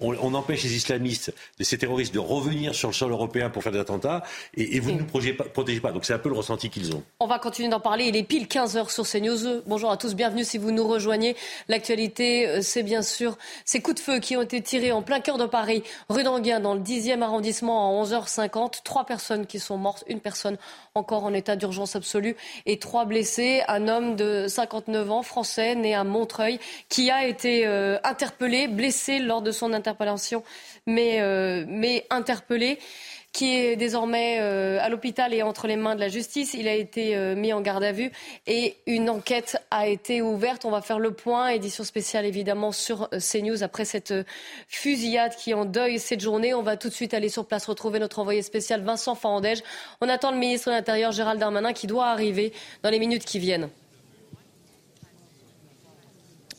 on, empêche les islamistes, ces terroristes, de revenir sur le sol européen pour faire des attentats, et, vous ne nous protégez pas, Donc c'est un peu le ressenti qu'ils ont. On va continuer d'en parler. Il est pile 15h sur CNews. Bonjour à tous, bienvenue si vous nous rejoignez. L'actualité, euh, c'est bien sûr ces coups de feu qui ont été tirés en plein cœur de Paris, rue d'Anguin, dans le 10e arrondissement, à 11h50. Trois personnes qui sont mortes, une personne encore en état d'urgence absolue, et trois blessés. Un homme de 59 ans, français, né à Montreuil, qui a été euh, interpellé, blessé lors de son interpellation interpellation, mais, euh, mais interpellé qui est désormais euh, à l'hôpital et entre les mains de la justice. Il a été euh, mis en garde à vue et une enquête a été ouverte. On va faire le point, édition spéciale évidemment sur CNews après cette fusillade qui en deuil cette journée. On va tout de suite aller sur place retrouver notre envoyé spécial Vincent Fandège. On attend le ministre de l'Intérieur Gérald Darmanin qui doit arriver dans les minutes qui viennent.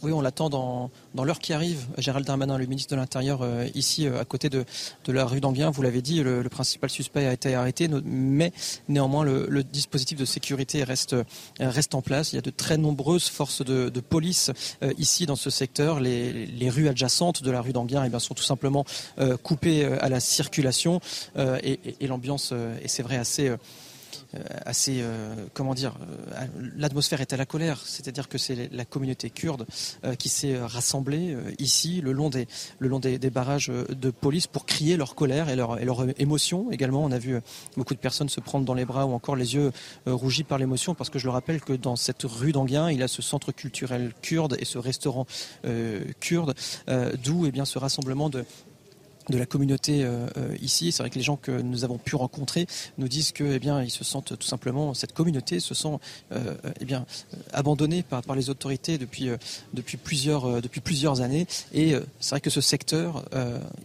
Oui, on l'attend dans, dans l'heure qui arrive. Gérald Darmanin, le ministre de l'Intérieur, euh, ici euh, à côté de, de, la rue d'Anguien, vous l'avez dit, le, principal suspect a été arrêté, mais néanmoins le, dispositif de sécurité reste, reste en place. Il y a de très nombreuses forces de, de police euh, ici dans ce secteur. Les, les, rues adjacentes de la rue d'Anguien eh bien, sont tout simplement coupées à la circulation et, et, et l'ambiance, et c'est vrai, assez euh, assez, euh, comment dire, euh, l'atmosphère est à la colère. C'est-à-dire que c'est la communauté kurde qui s'est rassemblée ici, le long des, le long des, barrages de police, pour crier leur colère et leur, et leur émotion. Également, on a vu beaucoup de personnes se prendre dans les bras ou encore les yeux rougis par l'émotion, parce que je le rappelle que dans cette rue d'Anguin, il y a ce centre culturel kurde et ce restaurant kurde, d'où eh bien ce rassemblement de, de la communauté euh, euh, ici. C'est vrai que les gens que nous avons pu rencontrer nous disent que, eh bien, ils se sentent tout simplement, cette communauté se sent, euh, eh bien, abandonnée par, par les autorités depuis, depuis, plusieurs, depuis plusieurs années. Et c'est vrai que ce secteur,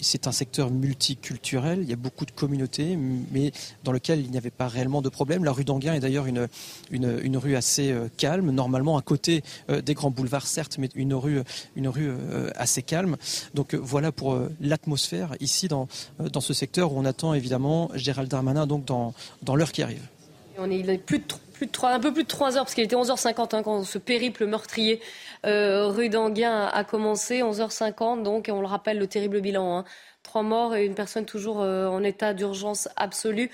c'est un secteur multiculturel. Il y a beaucoup de communautés, mais dans lequel il n'y avait pas réellement de problème. La rue d'Anguin est d'ailleurs une, une, une, rue assez calme, normalement à côté des grands boulevards, certes, mais une rue, une rue assez calme. Donc voilà pour l'atmosphère ici dans, euh, dans ce secteur où on attend évidemment Gérald Darmanin donc dans, dans l'heure qui arrive. On est, il plus de, plus de 3, un peu plus de 3 heures, parce qu'il était 11h50 hein, quand ce périple meurtrier euh, rue d'Anguin a commencé. 11h50, donc, et on le rappelle, le terrible bilan. Hein. Trois morts et une personne toujours euh, en état d'urgence absolue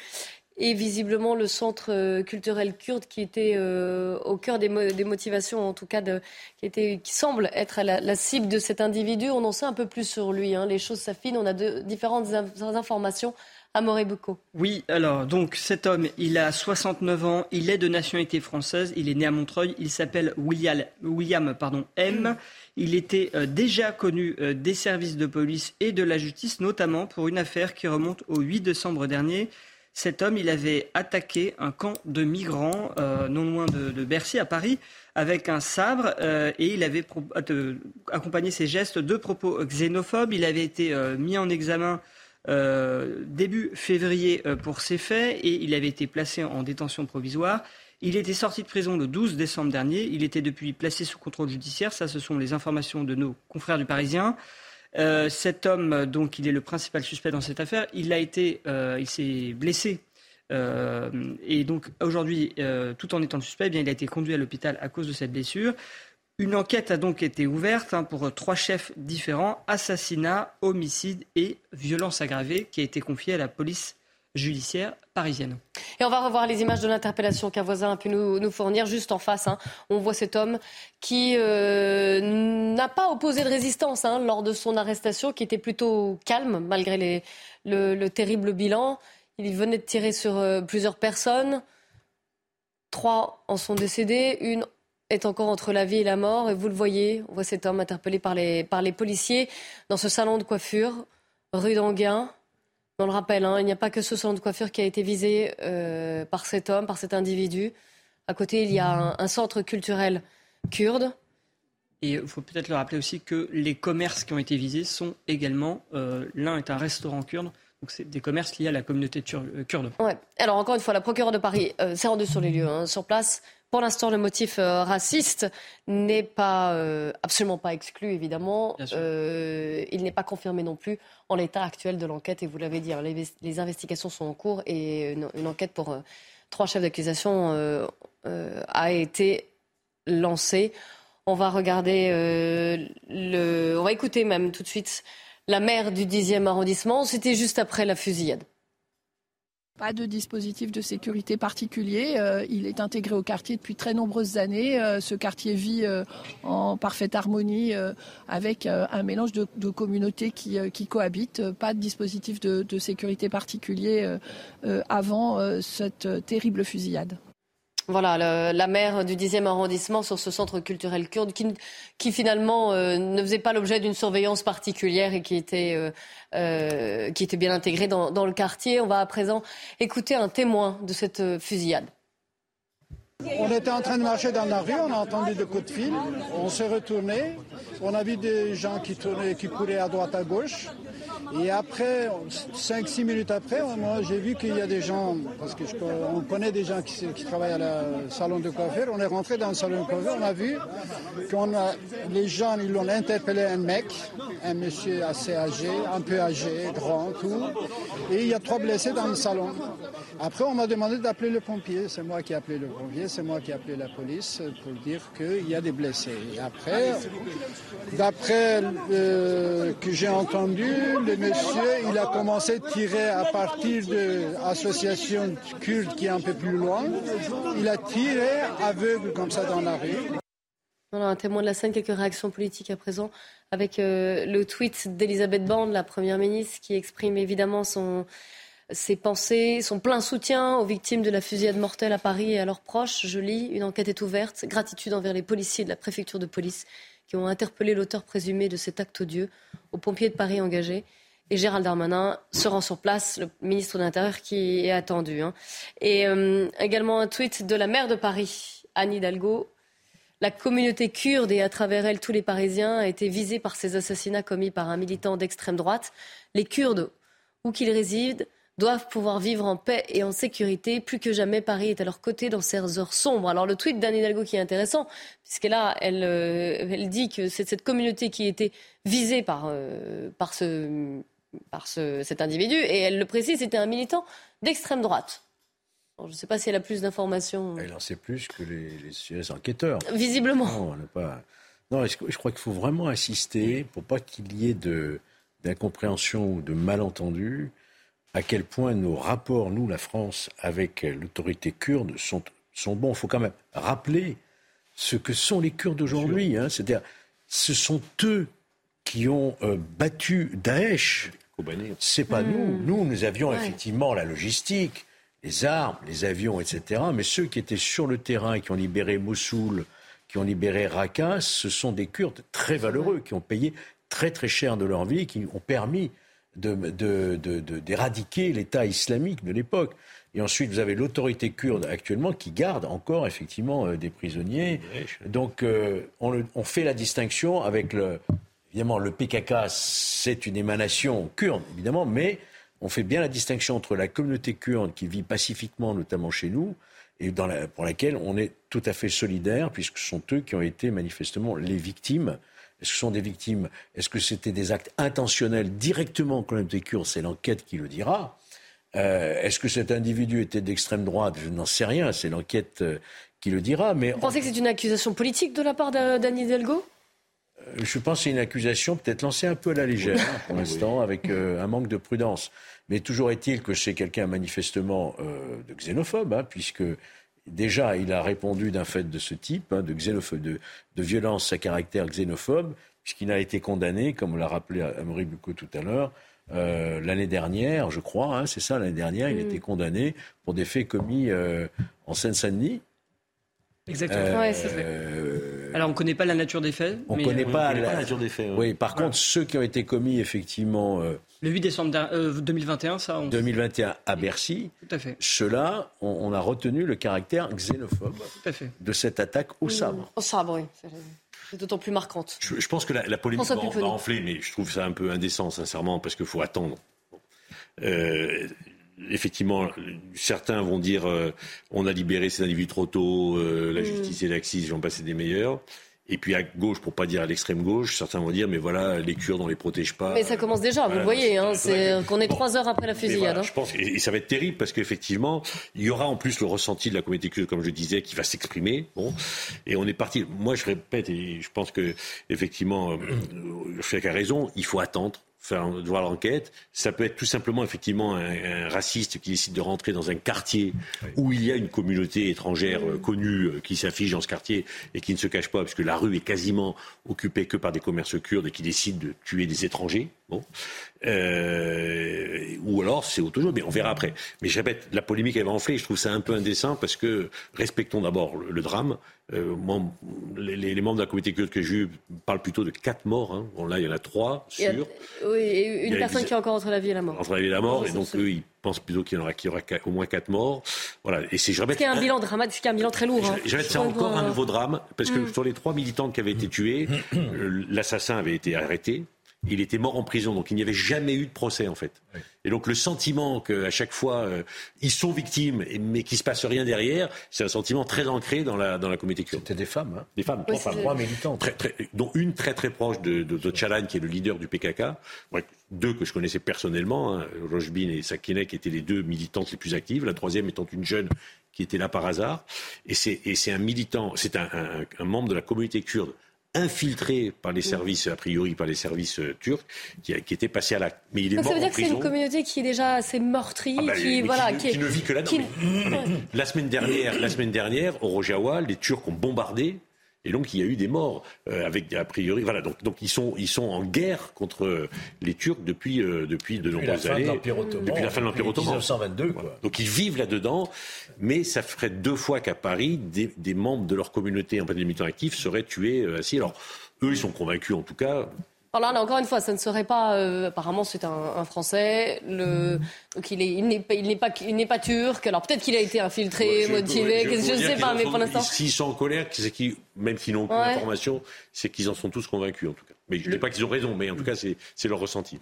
et visiblement le centre euh, culturel kurde qui était euh, au cœur des, motivations, en tout cas, de, qui, était, qui semble être la, cible de cet individu. On en sait un peu plus sur lui. Hein. Les choses s'affinent. On a de, différentes informations. à Bucco. Oui, alors donc cet homme, il a 69 ans, il est de nationalité française, il est né à Montreuil, il s'appelle William, William pardon, M. Il était euh, déjà connu des services de police et de la justice, notamment pour une affaire qui remonte au 8 décembre dernier. Cet homme, il avait attaqué un camp de migrants euh, non loin de, Bercy, à Paris, avec un sabre, euh, et il avait euh, accompagné ses gestes de propos xénophobes. Il avait été mis en examen début février pour ces faits, et il avait été placé en détention provisoire. Il était sorti de prison le 12 décembre dernier. Il était depuis placé sous contrôle judiciaire. Ça, ce sont les informations de nos confrères du Parisien. Euh, cet homme, donc, il est le principal suspect dans cette affaire. Il a été, euh, il s'est blessé. Euh, et donc aujourd'hui, tout en étant suspect, eh bien, il a été conduit à l'hôpital à cause de cette blessure. Une enquête a donc été ouverte hein, pour trois chefs différents assassinat, homicide et violence aggravée, qui a été confiée à la police judiciaire parisienne. Et on va revoir les images de l'interpellation qu'un voisin a pu nous, fournir juste en face. Hein. On voit cet homme qui euh, n'a pas opposé de résistance hein, lors de son arrestation, qui était plutôt calme malgré le, terrible bilan. Il venait de tirer sur euh, plusieurs personnes. Trois en sont décédés, une est encore entre la vie et la mort. Et vous le voyez, on voit cet homme interpellé par les, par les policiers dans ce salon de coiffure, rue d'Anguin. On le rappelle, hein, il n'y a pas que ce salon de coiffure qui a été visé euh, par cet homme, par cet individu. À côté, il y a un, centre culturel kurde. Et il faut peut-être le rappeler aussi que les commerces qui ont été visés sont également, l'un est un restaurant kurde, donc c'est des commerces liés à la communauté kurde. Ouais. Alors encore une fois, la procureure de Paris s'est rendue sur les lieux, hein, sur place. Pour l'instant, le motif euh, raciste n'est pas euh, absolument pas exclu, évidemment. Euh, il n'est pas confirmé non plus en l'état actuel de l'enquête. Et vous l'avez dit, hein, les, investigations sont en cours et une, enquête pour trois chefs d'accusation a été lancée. On va regarder le, on va écouter même tout de suite la maire du 10e arrondissement. C'était juste après la fusillade. Pas de dispositif de sécurité particulier. Euh, il est intégré au quartier depuis très nombreuses années. Euh, ce quartier vit euh, en parfaite harmonie avec un mélange de, communautés qui, cohabitent. Pas de dispositif de sécurité particulier avant cette terrible fusillade. Voilà, la maire du 10e arrondissement sur ce centre culturel kurde qui, finalement euh, ne faisait pas l'objet d'une surveillance particulière et qui était, euh, euh, qui était bien intégré dans, le quartier. On va à présent écouter un témoin de cette fusillade. On était en train de marcher dans la rue, on a entendu des coups de fil, on s'est retourné, on a vu des gens qui tournaient, qui couraient à droite à gauche. Et après, 5-6 minutes après, moi j'ai vu qu'il y a des gens, parce qu'on connaît des gens qui, travaillent à la salon de coiffure, on est rentré dans le salon de coiffure, on a vu qu'on a, les gens, ils l'ont interpellé un mec, un monsieur assez âgé, un peu âgé, grand, tout, et il y a trois blessés dans le salon. Après, on m'a demandé d'appeler le pompier, c'est moi qui ai appelé le pompier, c'est moi qui ai appelé la police pour dire qu'il y a des blessés. Après, d'après euh, que j'ai entendu, le monsieur, il a commencé à tirer à partir de l'association kurde qui est un peu plus loin. Il a tiré aveugle comme ça dans la rue. Voilà, un témoin de la scène, quelques réactions politiques à présent, avec euh, le tweet d'Elisabeth Borne, la Première ministre, qui exprime évidemment son, ses pensées, son plein soutien aux victimes de la fusillade mortelle à Paris et à leurs proches. Je lis, une enquête est ouverte. Gratitude envers les policiers de la préfecture de police qui ont interpellé l'auteur présumé de cet acte odieux, aux pompiers de Paris engagés. Et Gérald Darmanin se rend sur place, le ministre de l'Intérieur qui est attendu. Hein. Et euh, également un tweet de la maire de Paris, Anne Hidalgo. La communauté kurde et à travers elle tous les Parisiens a été visée par ces assassinats commis par un militant d'extrême droite. Les Kurdes, où qu'ils résident, doivent pouvoir vivre en paix et en sécurité. Plus que jamais, Paris est à leur côté dans ces heures sombres. Alors le tweet d'Anne Hidalgo qui est intéressant, puisque là, elle, euh, elle dit que c'est cette communauté qui a été visée par, euh, par, ce, par ce, cet individu, et elle le précise, c'était un militant d'extrême droite. je ne sais pas si elle a plus d'informations. Elle en sait plus que les, les, enquêteurs. Visiblement. Non, pas... non je, je crois qu'il faut vraiment insister pour pas qu'il y ait de d'incompréhension ou de malentendu à quel point nos rapports, nous, la France, avec l'autorité kurde sont, sont bons. Il faut quand même rappeler ce que sont les Kurdes aujourd'hui. Hein. C'est-à-dire, ce sont eux qui ont euh, battu Daesh. C'est pas nous. Hmm. Nous, nous avions effectivement la logistique, les armes, les avions, etc. Mais ceux qui étaient sur le terrain, qui ont libéré Mossoul, qui ont libéré Raqqa, ce sont des Kurdes très valeureux, qui ont payé très très cher de leur vie, qui ont permis d'éradiquer de, de, l'État islamique de l'époque. Et ensuite, vous avez l'autorité kurde actuellement qui garde encore effectivement euh, des prisonniers. Donc, euh, on, on, fait la distinction avec le. Évidemment, le PKK, c'est une émanation kurde, évidemment, mais on fait bien la distinction entre la communauté kurde qui vit pacifiquement, notamment chez nous, et dans la, pour laquelle on est tout à fait solidaire, puisque ce sont eux qui ont été manifestement les victimes est-ce que ce sont des victimes Est-ce que c'était des actes intentionnels directement contre les Kurdes C'est l'enquête qui le dira. Euh, est-ce que cet individu était d'extrême droite? Je n'en sais rien. C'est l'enquête euh, qui le dira. Mais Vous pensez que c'est une accusation politique de la part d'Anne Hidalgo? Euh, je pense que c'est une accusation peut-être lancée un peu à la légère pour l'instant, avec un manque de prudence. Mais toujours est-il que c'est quelqu'un manifestement de xénophobe, hein, puisque déjà, il a répondu d'un fait de ce type, hein, de, xénophobe, de, violence à caractère xénophobe, puisqu'il a été condamné, comme l'a rappelé Amory Bucco tout à l'heure, euh, l'année dernière, je crois, hein, c'est ça, l'année dernière, il a mm. été condamné pour des faits commis euh, en Seine-Saint-Denis. Exactement. Euh, Alors on ne connaît pas la nature des faits. On ne connaît pas, la... nature des faits. Oui, par contre, ceux qui ont été commis effectivement. le 8 décembre 2021, ça. On... 2021 à Bercy. Tout à fait. Ceux-là, on, a retenu le caractère xénophobe de cette attaque au sabre. Au sabre, oui. C'est d'autant plus marquante. Je, pense que la, polémique va, va, enfler, mais je trouve ça un peu indécent, sincèrement, parce qu'il faut attendre. Euh, effectivement, certains vont dire euh, on a libéré ces individus trop tôt, euh, la mm. justice et l'axis j'en passer des meilleurs. Et puis à gauche, pour pas dire à l'extrême gauche, certains vont dire mais voilà, les Kurdes on les protège pas. Mais ça commence déjà, vous le voyez, hein, c'est qu'on est trois heures après la fusillade. Hein. Je pense et, ça va être terrible parce qu'effectivement, il y aura en plus le ressenti de la communauté kurde, comme je disais, qui va s'exprimer. Bon, et on est parti. Moi, je répète et je pense que effectivement, euh, a raison. Il faut attendre faire voir l'enquête. Ça peut être tout simplement effectivement un, raciste qui décide de rentrer dans un quartier où il y a une communauté étrangère euh, connue euh, qui s'affiche dans ce quartier et qui ne se cache pas puisque la rue est quasiment occupée que par des commerces kurdes et qui décide de tuer des étrangers. Bon. Euh, ou alors c'est autre chose, mais on verra après. Mais je répète, la polémique elle va enfler. Je trouve ça un peu indécent parce que respectons d'abord le, drame. Euh, les, membres de la communauté kurde que j'ai eu parlent plutôt de quatre morts. Hein. Bon là il y en a trois sûrs. Oui, et une personne qui est encore entre la vie et la mort. Entre la vie et la mort, et donc eux ils pensent plutôt qu'il y, aura, aura au moins quatre morts. Voilà. Et c'est je répète. un bilan dramatique, un bilan très lourd. Hein. Je, c'est encore un nouveau drame parce que mm. sur les trois militants qui avaient été tués, euh, l'assassin avait été arrêté. Il était mort en prison, donc il n'y avait jamais eu de procès en fait. Et donc le sentiment qu'à chaque fois euh, ils sont victimes, mais qu'il se passe rien derrière, c'est un sentiment très ancré dans la dans la communauté kurde. C'était des femmes, hein des femmes, trois, femmes. militantes, dont une très très proche de, de, qui est le leader du PKK. deux que je connaissais personnellement, hein, Rojbin et Sakine, qui étaient les deux militantes les plus actives. La troisième étant une jeune qui était là par hasard. Et c'est un militant, c'est un, un membre de la communauté kurde infiltré par les services, a priori par les services euh, turcs, qui, qui était passé à l'acte. Mais il est mort Ça veut dire que c'est une communauté qui est déjà assez meurtrie, ah bah, qui, voilà, qui, ne vit que là-dedans. La semaine dernière, la semaine dernière, au Rojava, les Turcs ont bombardé et donc il y a eu des morts euh, avec a priori voilà donc donc ils sont ils sont en guerre contre les Turcs depuis euh, depuis de nombreuses années depuis la fin de l'empire ottoman 1922 quoi. donc ils vivent là dedans mais ça ferait deux fois qu'à Paris des, des, membres de leur communauté en plein militant actif seraient tués euh, ainsi alors eux ils sont convaincus en tout cas alors là, encore une fois, ça ne serait pas. Euh, apparemment, c'est un, Français. Le, donc il, est, il n'est pas, il pas, il n'est pas turc. Alors peut-être qu'il a été infiltré, motivé. Je, ne sais pas, mais pour l'instant. S'ils sont en colère, c'est qui, même s'ils n'ont aucune information, c'est qu'ils en sont tous convaincus en tout cas. Mais je ne dis pas qu'ils ont raison, mais en tout cas, c'est leur ressenti.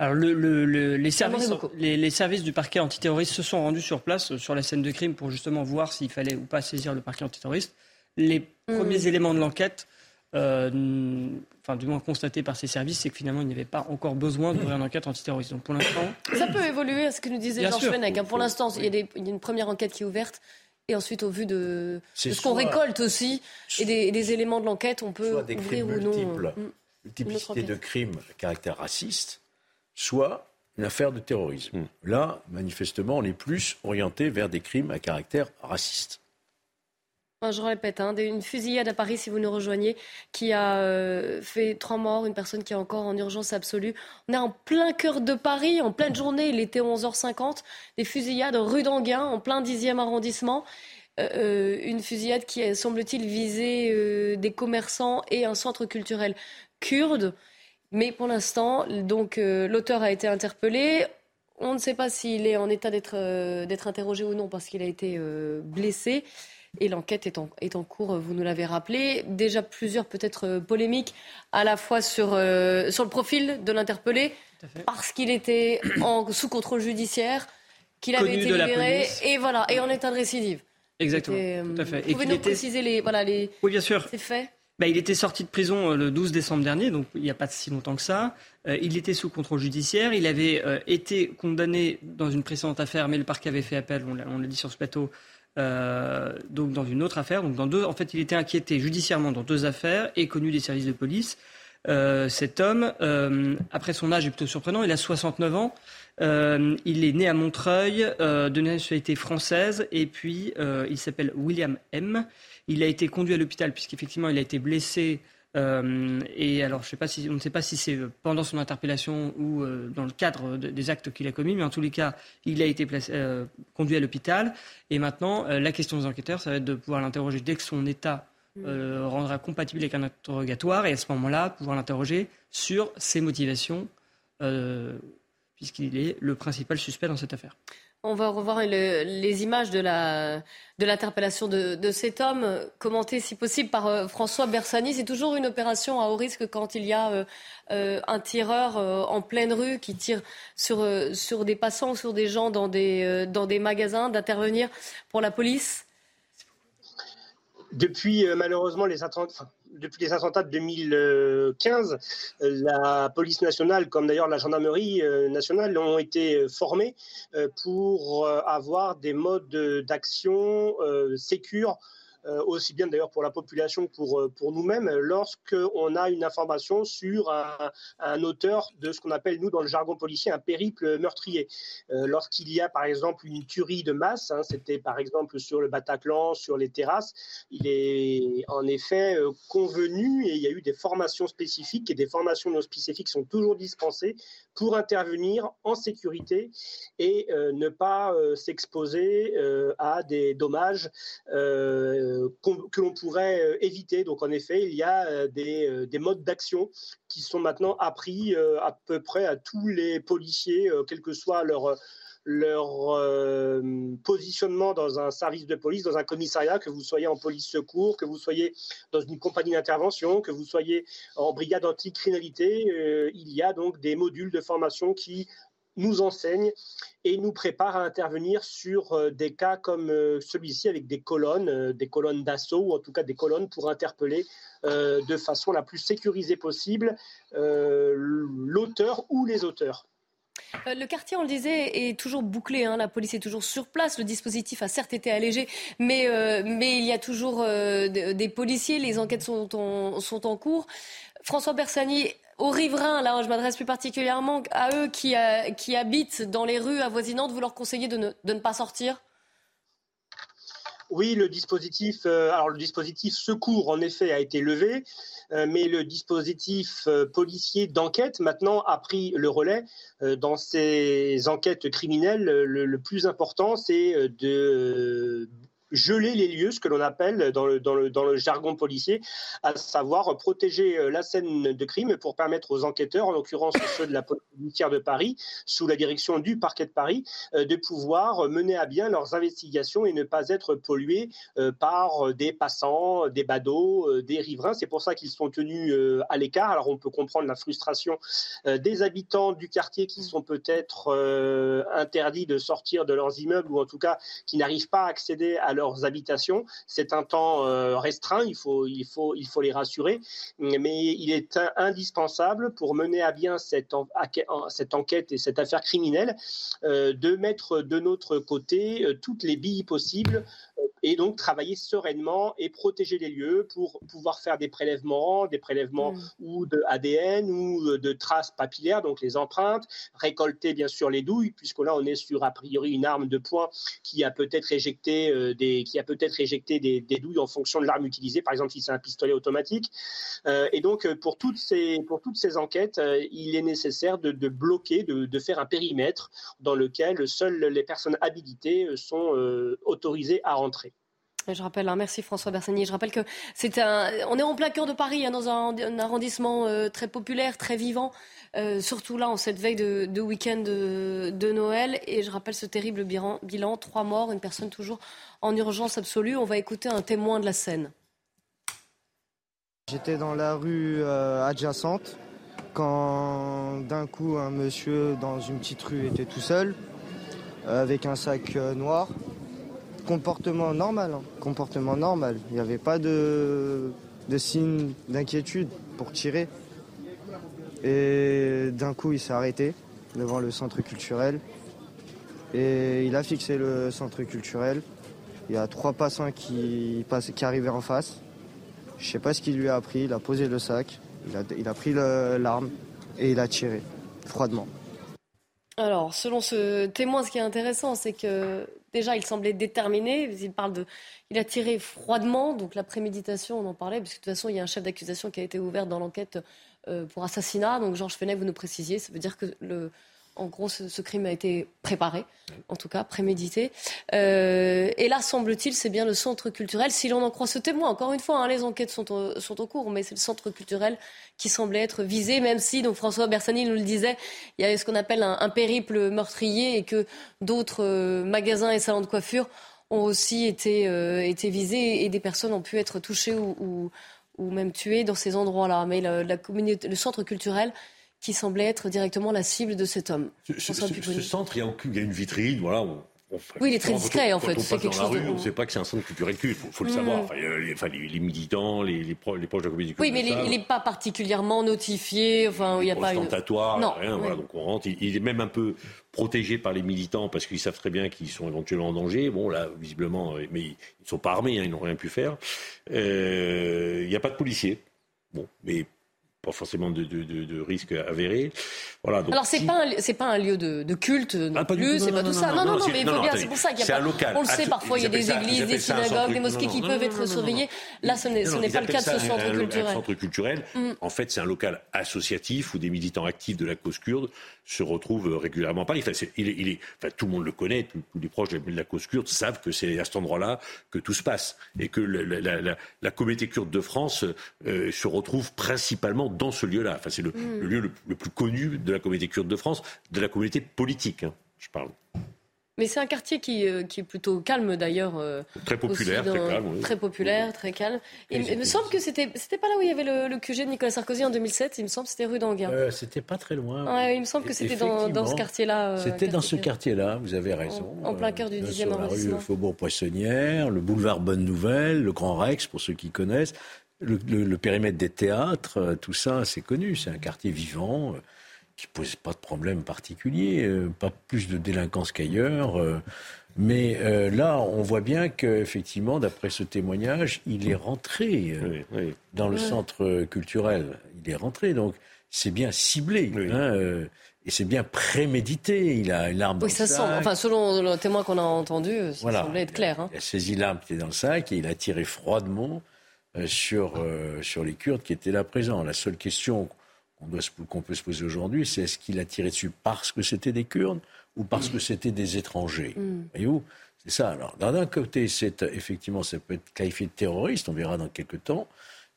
Alors le, le, les, services, les, les, services du parquet antiterroriste se sont rendus sur place, sur la scène de crime, pour justement voir s'il fallait ou pas saisir le parquet antiterroriste. Les hmm. premiers éléments de l'enquête euh, enfin du moins constaté par ces services, c'est que finalement il n'y avait pas encore besoin d'ouvrir une enquête antiterroriste. Donc pour l'instant, ça peut évoluer, à ce que nous disait Jean Fenech. Hein. Pour l'instant, il, y a une première enquête qui est ouverte. Et ensuite, au vu de, ce qu'on récolte aussi et des, éléments de l'enquête, on peut ouvrir ou non. Multiples, euh, multiplicité de crimes à caractère raciste, soit une affaire de terrorisme. Hmm. Là, manifestement, on est plus orienté vers des crimes à caractère raciste. Je répète, hein, une fusillade à Paris, si vous nous rejoignez, qui a euh, fait trois morts, une personne qui est encore en urgence absolue. On est en plein cœur de Paris, en pleine journée, il était 11h50. Des fusillades rue d'Anguin, en plein 10e arrondissement. Euh, euh, une fusillade qui, semble-t-il, visait des commerçants et un centre culturel kurde. Mais pour l'instant, donc l'auteur a été interpellé. On ne sait pas s'il est en état d'être interrogé ou non parce qu'il a été blessé. Et l'enquête est en, est en, cours, vous nous l'avez rappelé. Déjà plusieurs peut-être euh, polémiques, à la fois sur, euh, sur le profil de l'interpellé, parce qu'il était en, sous contrôle judiciaire, qu'il avait été libéré, et voilà, et en état de récidive. Exactement, euh, tout à fait. Vous pouvez nous préciser les, voilà, les, oui, bien sûr. ces faits bah, il était sorti de prison le 12 décembre dernier, donc il n'y a pas si longtemps que ça. il était sous contrôle judiciaire. Il avait été condamné dans une précédente affaire, mais le parquet avait fait appel, on l'a dit sur ce plateau, euh, donc dans une autre affaire. Donc dans deux, en fait, il était inquiété judiciairement dans deux affaires et connu des services de police. Euh, cet homme, euh, après son âge est plutôt surprenant, il a 69 ans. il est né à Montreuil, de nationalité française, et puis il s'appelle William M. Il a été conduit à l'hôpital puisqu'effectivement il a été blessé euh, et alors, je sais pas si, on ne sait pas si c'est pendant son interpellation ou euh, dans le cadre des actes qu'il a commis, mais en tous les cas, il a été euh, conduit à l'hôpital. Et maintenant, la question des enquêteurs, ça va être de pouvoir l'interroger dès que son état euh, rendra compatible avec un interrogatoire et à ce moment-là, pouvoir l'interroger sur ses motivations, euh, puisqu'il est le principal suspect dans cette affaire. On va revoir les images de l'interpellation de, de, cet homme, commentées si possible par euh, François Bersani. C'est toujours une opération à haut risque quand il y a un tireur en pleine rue qui tire sur, sur des passants sur des gens dans des, dans des magasins, d'intervenir pour la police depuis euh, malheureusement les attentats, depuis les attentats de 2015, la police nationale, comme d'ailleurs la gendarmerie euh, nationale, ont été formés euh, pour avoir des modes d'action sécures euh, aussi bien d'ailleurs pour la population que pour, euh, pour nous-mêmes, lorsqu'on a une information sur un, un auteur de ce qu'on appelle, nous, dans le jargon policier, un périple meurtrier. Euh, lorsqu'il y a, par exemple, une tuerie de masse, hein, c'était par exemple sur le Bataclan, sur les terrasses, il est en effet convenu et il y a eu des formations spécifiques et des formations non spécifiques sont toujours dispensées pour intervenir en sécurité et ne pas s'exposer à des dommages que l'on pourrait euh, éviter. Donc en effet, il y a euh, euh, des, modes d'action qui sont maintenant appris à peu près à tous les policiers, quel que soit leur leur positionnement dans un service de police, dans un commissariat, que vous soyez en police secours, que vous soyez dans une compagnie d'intervention, que vous soyez en brigade anti-criminalité, il y a donc des modules de formation qui nous enseigne et nous prépare à intervenir sur euh, des cas comme euh, celui-ci avec des colonnes, euh, des colonnes d'assaut ou en tout cas des colonnes pour interpeller de façon la plus sécurisée possible l'auteur ou les auteurs. Le quartier, on le disait, est toujours bouclé. Hein. La police est toujours sur place. Le dispositif a certes été allégé, mais, mais il y a toujours des policiers. Les enquêtes sont en, cours. François Bersani, aux riverains, là je m'adresse plus particulièrement à eux qui, euh, habitent dans les rues avoisinantes, vous leur conseillez de ne pas sortir? Oui, le dispositif, euh, alors le dispositif secours en effet a été levé, euh, mais le dispositif policier d'enquête maintenant a pris le relais dans ces enquêtes criminelles. le plus important, c'est de geler les lieux, ce que l'on appelle dans le, jargon policier, à savoir protéger euh, la scène de crime pour permettre aux enquêteurs, en l'occurrence ceux de la police de Paris, sous la direction du parquet de Paris, euh, de pouvoir mener à bien leurs investigations et ne pas être pollués euh, par des passants, des badauds, des riverains. C'est pour ça qu'ils sont tenus à l'écart. Alors on peut comprendre la frustration des habitants du quartier qui sont peut-être interdits de sortir de leurs immeubles ou en tout cas qui n'arrivent pas à accéder à leurs habitations. C'est un temps euh, restreint, il faut, il, faut, il faut les rassurer, mais il est indispensable pour mener à bien cette, cette enquête et cette affaire criminelle euh, de mettre de notre côté euh, toutes les billes possibles et donc travailler sereinement et protéger les lieux pour pouvoir faire des prélèvements, des prélèvements mm. ou de ADN ou de traces papillaires, donc les empreintes, récolter bien sûr les douilles, puisque là on est sur a priori une arme de poing qui a peut-être éjecté euh, des qui a peut-être éjecté des, douilles en fonction de l'arme utilisée, par exemple si c'est un pistolet automatique. Euh, et donc euh, pour toutes ces pour toutes ces enquêtes, il est nécessaire de, bloquer, de, de, faire un périmètre dans lequel seules les personnes habilitées sont autorisées à rentrer. Je rappelle, hein, merci François Bersani. Je rappelle que c'est un, on est en plein cœur de Paris, hein, dans un, arrondissement euh, très populaire, très vivant, euh, surtout là en cette veille de, week-end de, Noël. Et je rappelle ce terrible bilan, trois morts, une personne toujours en urgence absolue. On va écouter un témoin de la scène. J'étais dans la rue euh, adjacente quand d'un coup un monsieur dans une petite rue était tout seul avec un sac noir comportement normal, hein. comportement normal. Il n'y avait pas de, de signe d'inquiétude pour tirer. Et d'un coup, il s'est arrêté devant le centre culturel. Et il a fixé le centre culturel. Il y a trois passants qui, qui arrivaient en face. Je ne sais pas ce qu'il lui a appris. Il a posé le sac, il a, il a pris l'arme et il a tiré froidement. Alors, selon ce témoin, ce qui est intéressant, c'est que déjà, il semblait déterminé. Il a tiré froidement, donc la préméditation, on en parlait, parce que de toute façon, il y a un chef d'accusation qui a été ouvert dans l'enquête euh, pour assassinat. Donc, Georges Fenech, vous nous précisiez, ça veut dire que le, En gros, ce, crime a été préparé, en tout cas prémédité. Euh, et là, semble-t-il, c'est bien le centre culturel. Si l'on en croit ce témoin, encore une fois, hein, les enquêtes sont, sont au cours, mais c'est le centre culturel qui semblait être visé, même si, donc François Bersani nous le disait, il y avait ce qu'on appelle un, périple meurtrier et que d'autres euh, magasins et salons de coiffure ont aussi été, euh, été visés et des personnes ont pu être touchées ou, ou, même tuées dans ces endroits-là. Mais le centre culturel qui semblait être directement la cible de cet homme. Ce, centre, il y, a, il y, a, une vitrine, voilà, oui, il est très discret en fait. Quand on passe dans la rue, on ne sait pas que c'est un centre culturel culte. Il faut, le savoir. Enfin, les, militants, les, les, proches, de la comédie Oui, mais il n'est pas particulièrement notifié. Enfin, il n'y a pas une. Non. Rien, voilà, donc on rentre. Il, est même un peu protégé par les militants parce qu'ils savent très bien qu'ils sont éventuellement en danger. Bon, là, visiblement, euh, mais ils ne sont pas armés, hein, ils n'ont rien pu faire. Euh, il n'y a pas de policiers. Bon, mais pas forcément de, de, de, de risque avéré. Voilà, donc, Alors c'est pas c'est pas un lieu de, de culte non ah, plus, c'est pas tout ça. Non non non, mais c'est pour ça qu'il y a pas. Local. On le sait parfois, il y a des églises, des synagogues, des mosquées qui peuvent être surveillées. Là, ce n'est pas le cas de ce centre culturel. Centre culturel, mm. en fait, c'est un local associatif où des militants actifs de la cause kurde se retrouvent régulièrement à Paris. Enfin, il est, il est, enfin, tout le monde le connaît, tous les proches de la cause kurde savent que c'est à cet endroit-là que tout se passe et que la, la, la, la communauté kurde de France euh, se retrouve principalement dans ce lieu-là. Enfin, c'est le, mm. lieu le, plus connu de la communauté kurde de France, de la communauté politique, hein, je parle. Mais c'est un quartier qui, euh, qui, est plutôt calme d'ailleurs. Euh, très populaire, très calme. Très populaire, très calme. Et, il me semble que c'était c'était pas là où il y avait le, QG de Nicolas Sarkozy en 2007. Il me semble que c'était rue d'Anguin. Euh, c'était pas très loin. Ouais, il me semble que c'était dans, dans, ce quartier-là. c'était dans ce quartier-là. Vous avez raison. En, plein cœur du 10e arrondissement. La rue Faubourg Poissonnière, le boulevard Bonne Nouvelle, le Grand Rex pour ceux qui connaissent. Le, le périmètre des théâtres, tout ça, c'est connu. C'est un quartier vivant qui pose pas de problème particulier, pas plus de délinquance qu'ailleurs. Mais euh, là, on voit bien qu'effectivement, d'après ce témoignage, il est rentré euh, dans le centre culturel. Il est rentré, donc c'est bien ciblé. Hein, euh, et c'est bien prémédité. Il a une arme dans le sac. Sent, enfin, selon le témoin qu'on a entendu, ça semblait être clair. Hein. Il a saisi l'arme qui était dans le sac et il a tiré froidement sur, sur les Kurdes qui étaient là présents. La seule question qu'on peut se poser aujourd'hui, c'est est-ce qu'il a tiré dessus parce que c'était des Kurdes ou parce que c'était des étrangers. Mm. Voyez-vous C'est ça. Alors, d'un côté, c'est effectivement, ça peut être qualifié de terroriste, on verra dans quelques temps,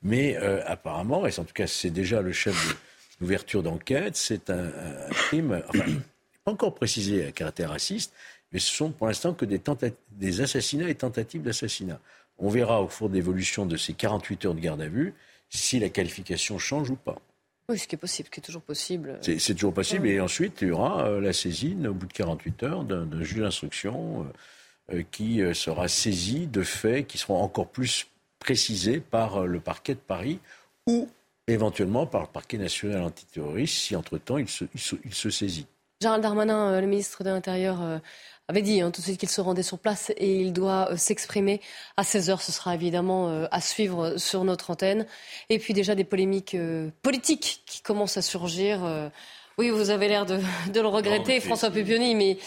mais euh, apparemment, et en tout cas, c'est déjà le chef de l'ouverture d'enquête, c'est un, crime, enfin, pas encore précisé à caractère raciste, mais ce sont pour l'instant que des, des assassinats et tentatives d'assassinat. On verra au cours d'évolution de ces 48 heures de garde à vue si la qualification change ou pas. Oui, ce qui est possible, ce qui est toujours possible. C'est toujours possible. Et ensuite, il y aura euh, la saisine, au bout de 48 heures, d'un juge d'instruction euh, euh, qui sera saisi de faits qui seront encore plus précisés par le parquet de Paris ou éventuellement par le parquet national antiterroriste si, entre-temps, il se, il se saisit. Gérald Darmanin, le ministre de l'Intérieur, avait dit hein, tout de suite qu'il se rendait sur place et il doit euh, s'exprimer à 16h. Ce sera évidemment euh, à suivre sur notre antenne. Et puis déjà des polémiques euh, politiques qui commencent à surgir. Oui, vous avez l'air de, le regretter, François Pupioni, mais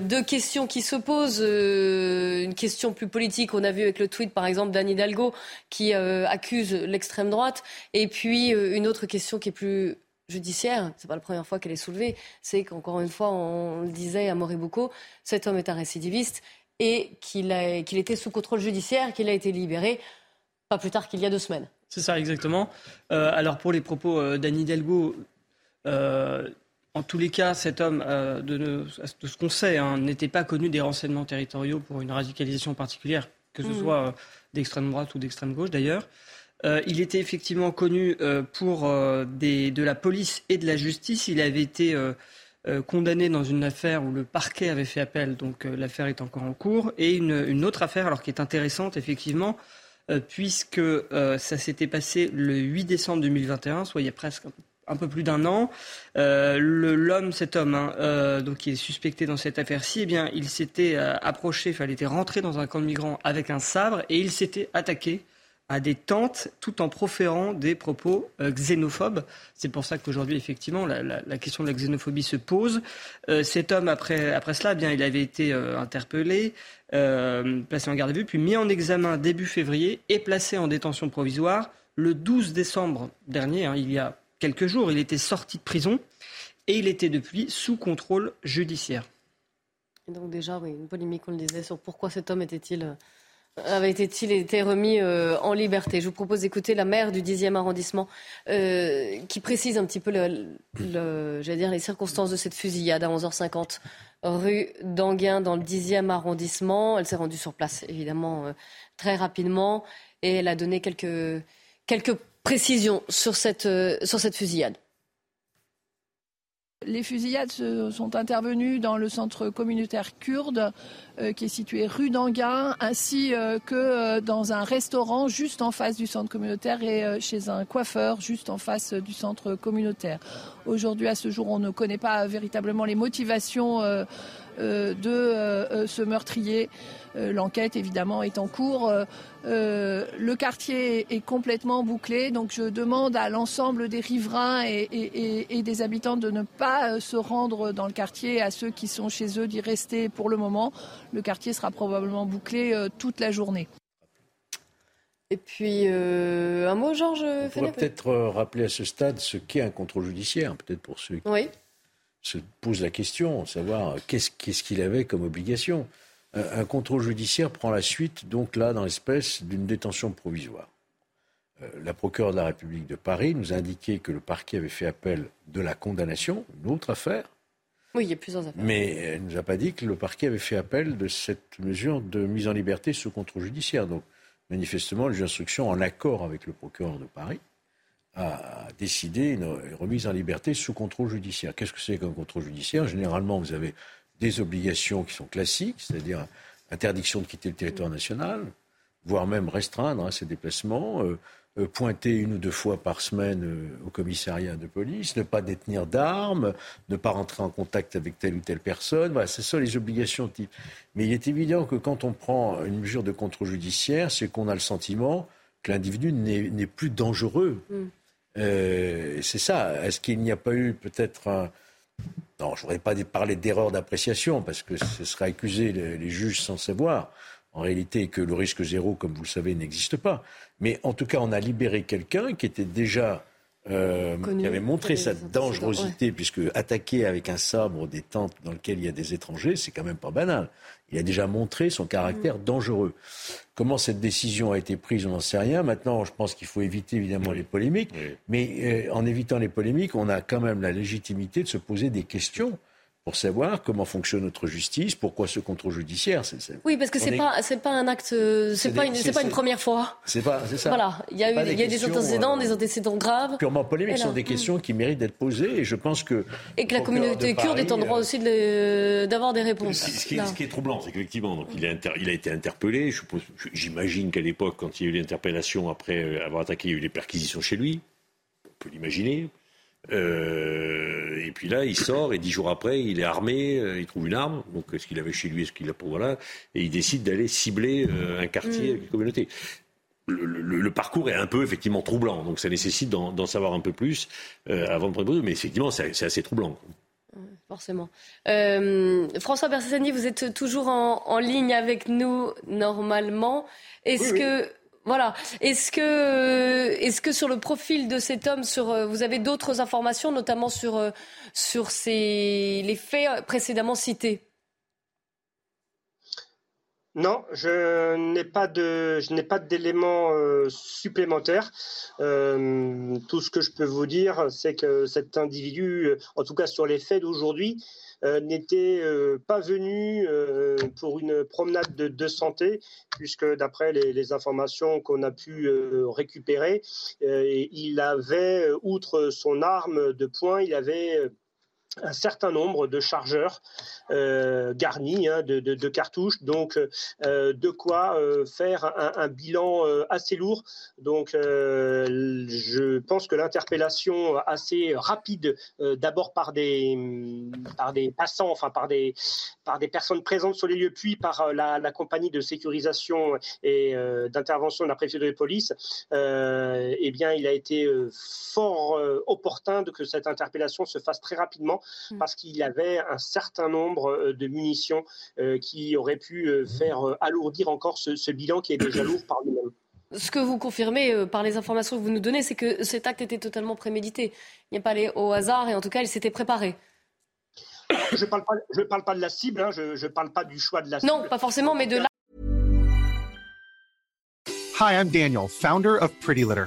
deux questions qui se posent. une question plus politique, on a vu avec le tweet par exemple d'Anne Hidalgo qui accuse l'extrême droite, et puis une autre question qui est plus judiciaire, c'est pas la première fois qu'elle est soulevée, c'est qu'encore une fois, on le disait à Moribuco, cet homme est un récidiviste et qu'il était sous contrôle judiciaire, qu'il a été libéré pas plus tard qu'il y a deux semaines. C'est ça, exactement. Euh, alors pour les propos euh, d'Annie Delgo, euh, en tous les cas, cet homme, de, ce qu'on sait, hein, n'était pas connu des renseignements territoriaux pour une radicalisation particulière, que ce mmh. soit d'extrême droite ou d'extrême gauche d'ailleurs. Euh, il était effectivement connu euh, pour euh, de la police et de la justice. Il avait été condamné dans une affaire où le parquet avait fait appel, donc l'affaire est encore en cours. Et une, autre affaire, alors qui est intéressante effectivement, puisque ça s'était passé le 8 décembre 2021, soit il y a presque un peu plus d'un an. L'homme, cet homme, hein, donc qui est suspecté dans cette affaire-ci, eh bien, il s'était approché, enfin, il était rentré dans un camp de migrants avec un sabre et il s'était attaqué à des tentes tout en proférant des propos euh, xénophobes. C'est pour ça qu'aujourd'hui, effectivement, la, question de la xénophobie se pose. Euh, cet homme, après, après cela, eh bien, il avait été euh, interpellé, placé en garde à vue, puis mis en examen début février et placé en détention provisoire le 12 décembre dernier, hein, il y a quelques jours. Il était sorti de prison et il était depuis sous contrôle judiciaire. Et donc déjà, oui, une polémique, on le disait, sur pourquoi cet homme était-il avait-il été remis euh, en liberté? Je vous propose d'écouter la maire du 10e arrondissement euh, qui précise un petit peu le, dire, les circonstances de cette fusillade à 11h50 rue d'Anguin dans le 10e arrondissement. Elle s'est rendue sur place évidemment euh, très rapidement et elle a donné quelques, quelques précisions sur cette, sur cette fusillade. Les fusillades sont intervenues dans le centre communautaire kurde euh, qui est situé rue d'Anguin, ainsi euh, que euh, dans un restaurant juste en face du centre communautaire et chez un coiffeur juste en face du centre communautaire. Aujourd'hui, à ce jour, on ne connaît pas véritablement les motivations de ce meurtrier. L'enquête, évidemment, est en cours. le quartier est complètement bouclé, donc je demande à l'ensemble des riverains et, et, des habitants de ne pas se rendre dans le quartier, à ceux qui sont chez eux d'y rester pour le moment le quartier sera probablement bouclé euh, toute la journée. Et puis, euh, un mot, Georges On pourrait peut-être? euh, rappeler à ce stade ce qu'est un contrôle judiciaire, peut-être pour ceux qui se posent la question, savoir qu'est-ce qu'il avait comme obligation. Un, contrôle judiciaire prend la suite, donc là, dans l'espèce d'une détention provisoire. la procureure de la République de Paris nous a indiqué que le parquet avait fait appel de la condamnation, une autre affaire, oui, il y a plusieurs affaires. Mais elle ne nous a pas dit que le parquet avait fait appel de cette mesure de mise en liberté sous contrôle judiciaire. Donc, manifestement, les instructions, en accord avec le procureur de Paris, a décidé une remise en liberté sous contrôle judiciaire. Qu'est-ce que c'est qu'un contrôle judiciaire? Généralement, vous avez des obligations qui sont classiques, c'est-à-dire interdiction de quitter le territoire national, voire même restreindre hein, ses déplacements, euh, euh, pointer une ou deux fois par semaine euh, au commissariat de police, ne pas détenir d'armes, ne pas rentrer en contact avec telle ou telle personne. Voilà, c'est ça les obligations type. Mais il est évident que quand on prend une mesure de contrôle judiciaire, c'est qu'on a le sentiment que l'individu n'est plus dangereux. Mm. Euh, c'est ça. Est-ce qu'il n'y a pas eu peut-être un... Non, je ne voudrais pas parler d'erreur d'appréciation parce que ce serait accuser les juges sans savoir en réalité que le risque zéro, comme vous le savez, n'existe pas. Mais en tout cas, on a libéré quelqu'un qui était déjà euh, qui avait montré sa dangerosité, puisque attaquer avec un sabre des tentes dans lesquelles il y a des étrangers, c'est quand même pas banal. Il a déjà montré son caractère mm. dangereux. Comment cette décision a été prise, on n'en sait rien. Maintenant, je pense qu'il faut éviter évidemment les polémiques, mais euh, en évitant les polémiques, on a quand même la légitimité de se poser des questions pour savoir comment fonctionne notre justice, pourquoi ce contrôle judiciaire. oui, parce que c'est n'est pas c'est pas un acte, c'est pas une c'est pas une première fois. C'est pas c'est ça. Voilà, il y a eu il y a des antécédents, des euh, antécédents graves. Purement polémiques, ce sont des questions qui méritent d'être posées et je pense que et que la communauté kurde est en droit euh, aussi d'avoir des réponses. Ce qui, est, ce qui est troublant, c'est qu'effectivement, donc il a, il a été interpellé. J'imagine qu'à l'époque, quand il y a eu l'interpellation après avoir attaqué, il y a eu des perquisitions chez lui. On peut l'imaginer. Euh, et puis là, il sort et dix jours après, il est armé, euh, il trouve une arme. Donc, est-ce qu'il avait chez lui, est-ce qu'il a pour voilà, et il décide d'aller cibler euh, un quartier avec une communauté. Le, parcours est un peu effectivement troublant, donc ça nécessite d'en savoir un peu plus avant de prendre. Mais effectivement, c'est assez troublant. Forcément. François Bersani, vous êtes toujours en, ligne avec nous normalement. Est-ce que voilà. Est-ce que, est-ce que sur le profil de cet homme, sur, euh, vous avez d'autres informations, notamment sur, euh, sur ces, les faits précédemment cités? Non, je n'ai pas de, je n'ai pas d'éléments euh, supplémentaires. tout ce que je peux vous dire, c'est que cet individu, en tout cas sur les faits d'aujourd'hui, euh, n'était euh, pas venu euh, pour une promenade de, santé, puisque d'après les, informations qu'on a pu récupérer, il avait, outre son arme de poing, il avait un certain nombre de chargeurs euh, garnis hein, de, cartouches, donc euh, de quoi euh, faire un, bilan assez lourd. Donc je pense que l'interpellation assez rapide, d'abord par des, par des passants, enfin par des, par des personnes présentes sur les lieux, puis par la, compagnie de sécurisation et d'intervention de la préfecture de police, eh bien il a été fort opportun que cette interpellation se fasse très rapidement Mm. parce qu'il y avait un certain nombre euh, de munitions euh, qui auraient pu euh, faire alourdir encore ce, bilan qui est déjà lourd par lui-même. ce que vous confirmez euh, par les informations que vous nous donnez, c'est que cet acte était totalement prémédité. Il n'y a pas allé au hasard et en tout cas, il s'était préparé. Je ne parle, pas, je parle pas de la cible, hein, je ne parle pas du choix de la cible. Non, pas forcément, mais de la. Hi, I'm Daniel, founder of Pretty Litter.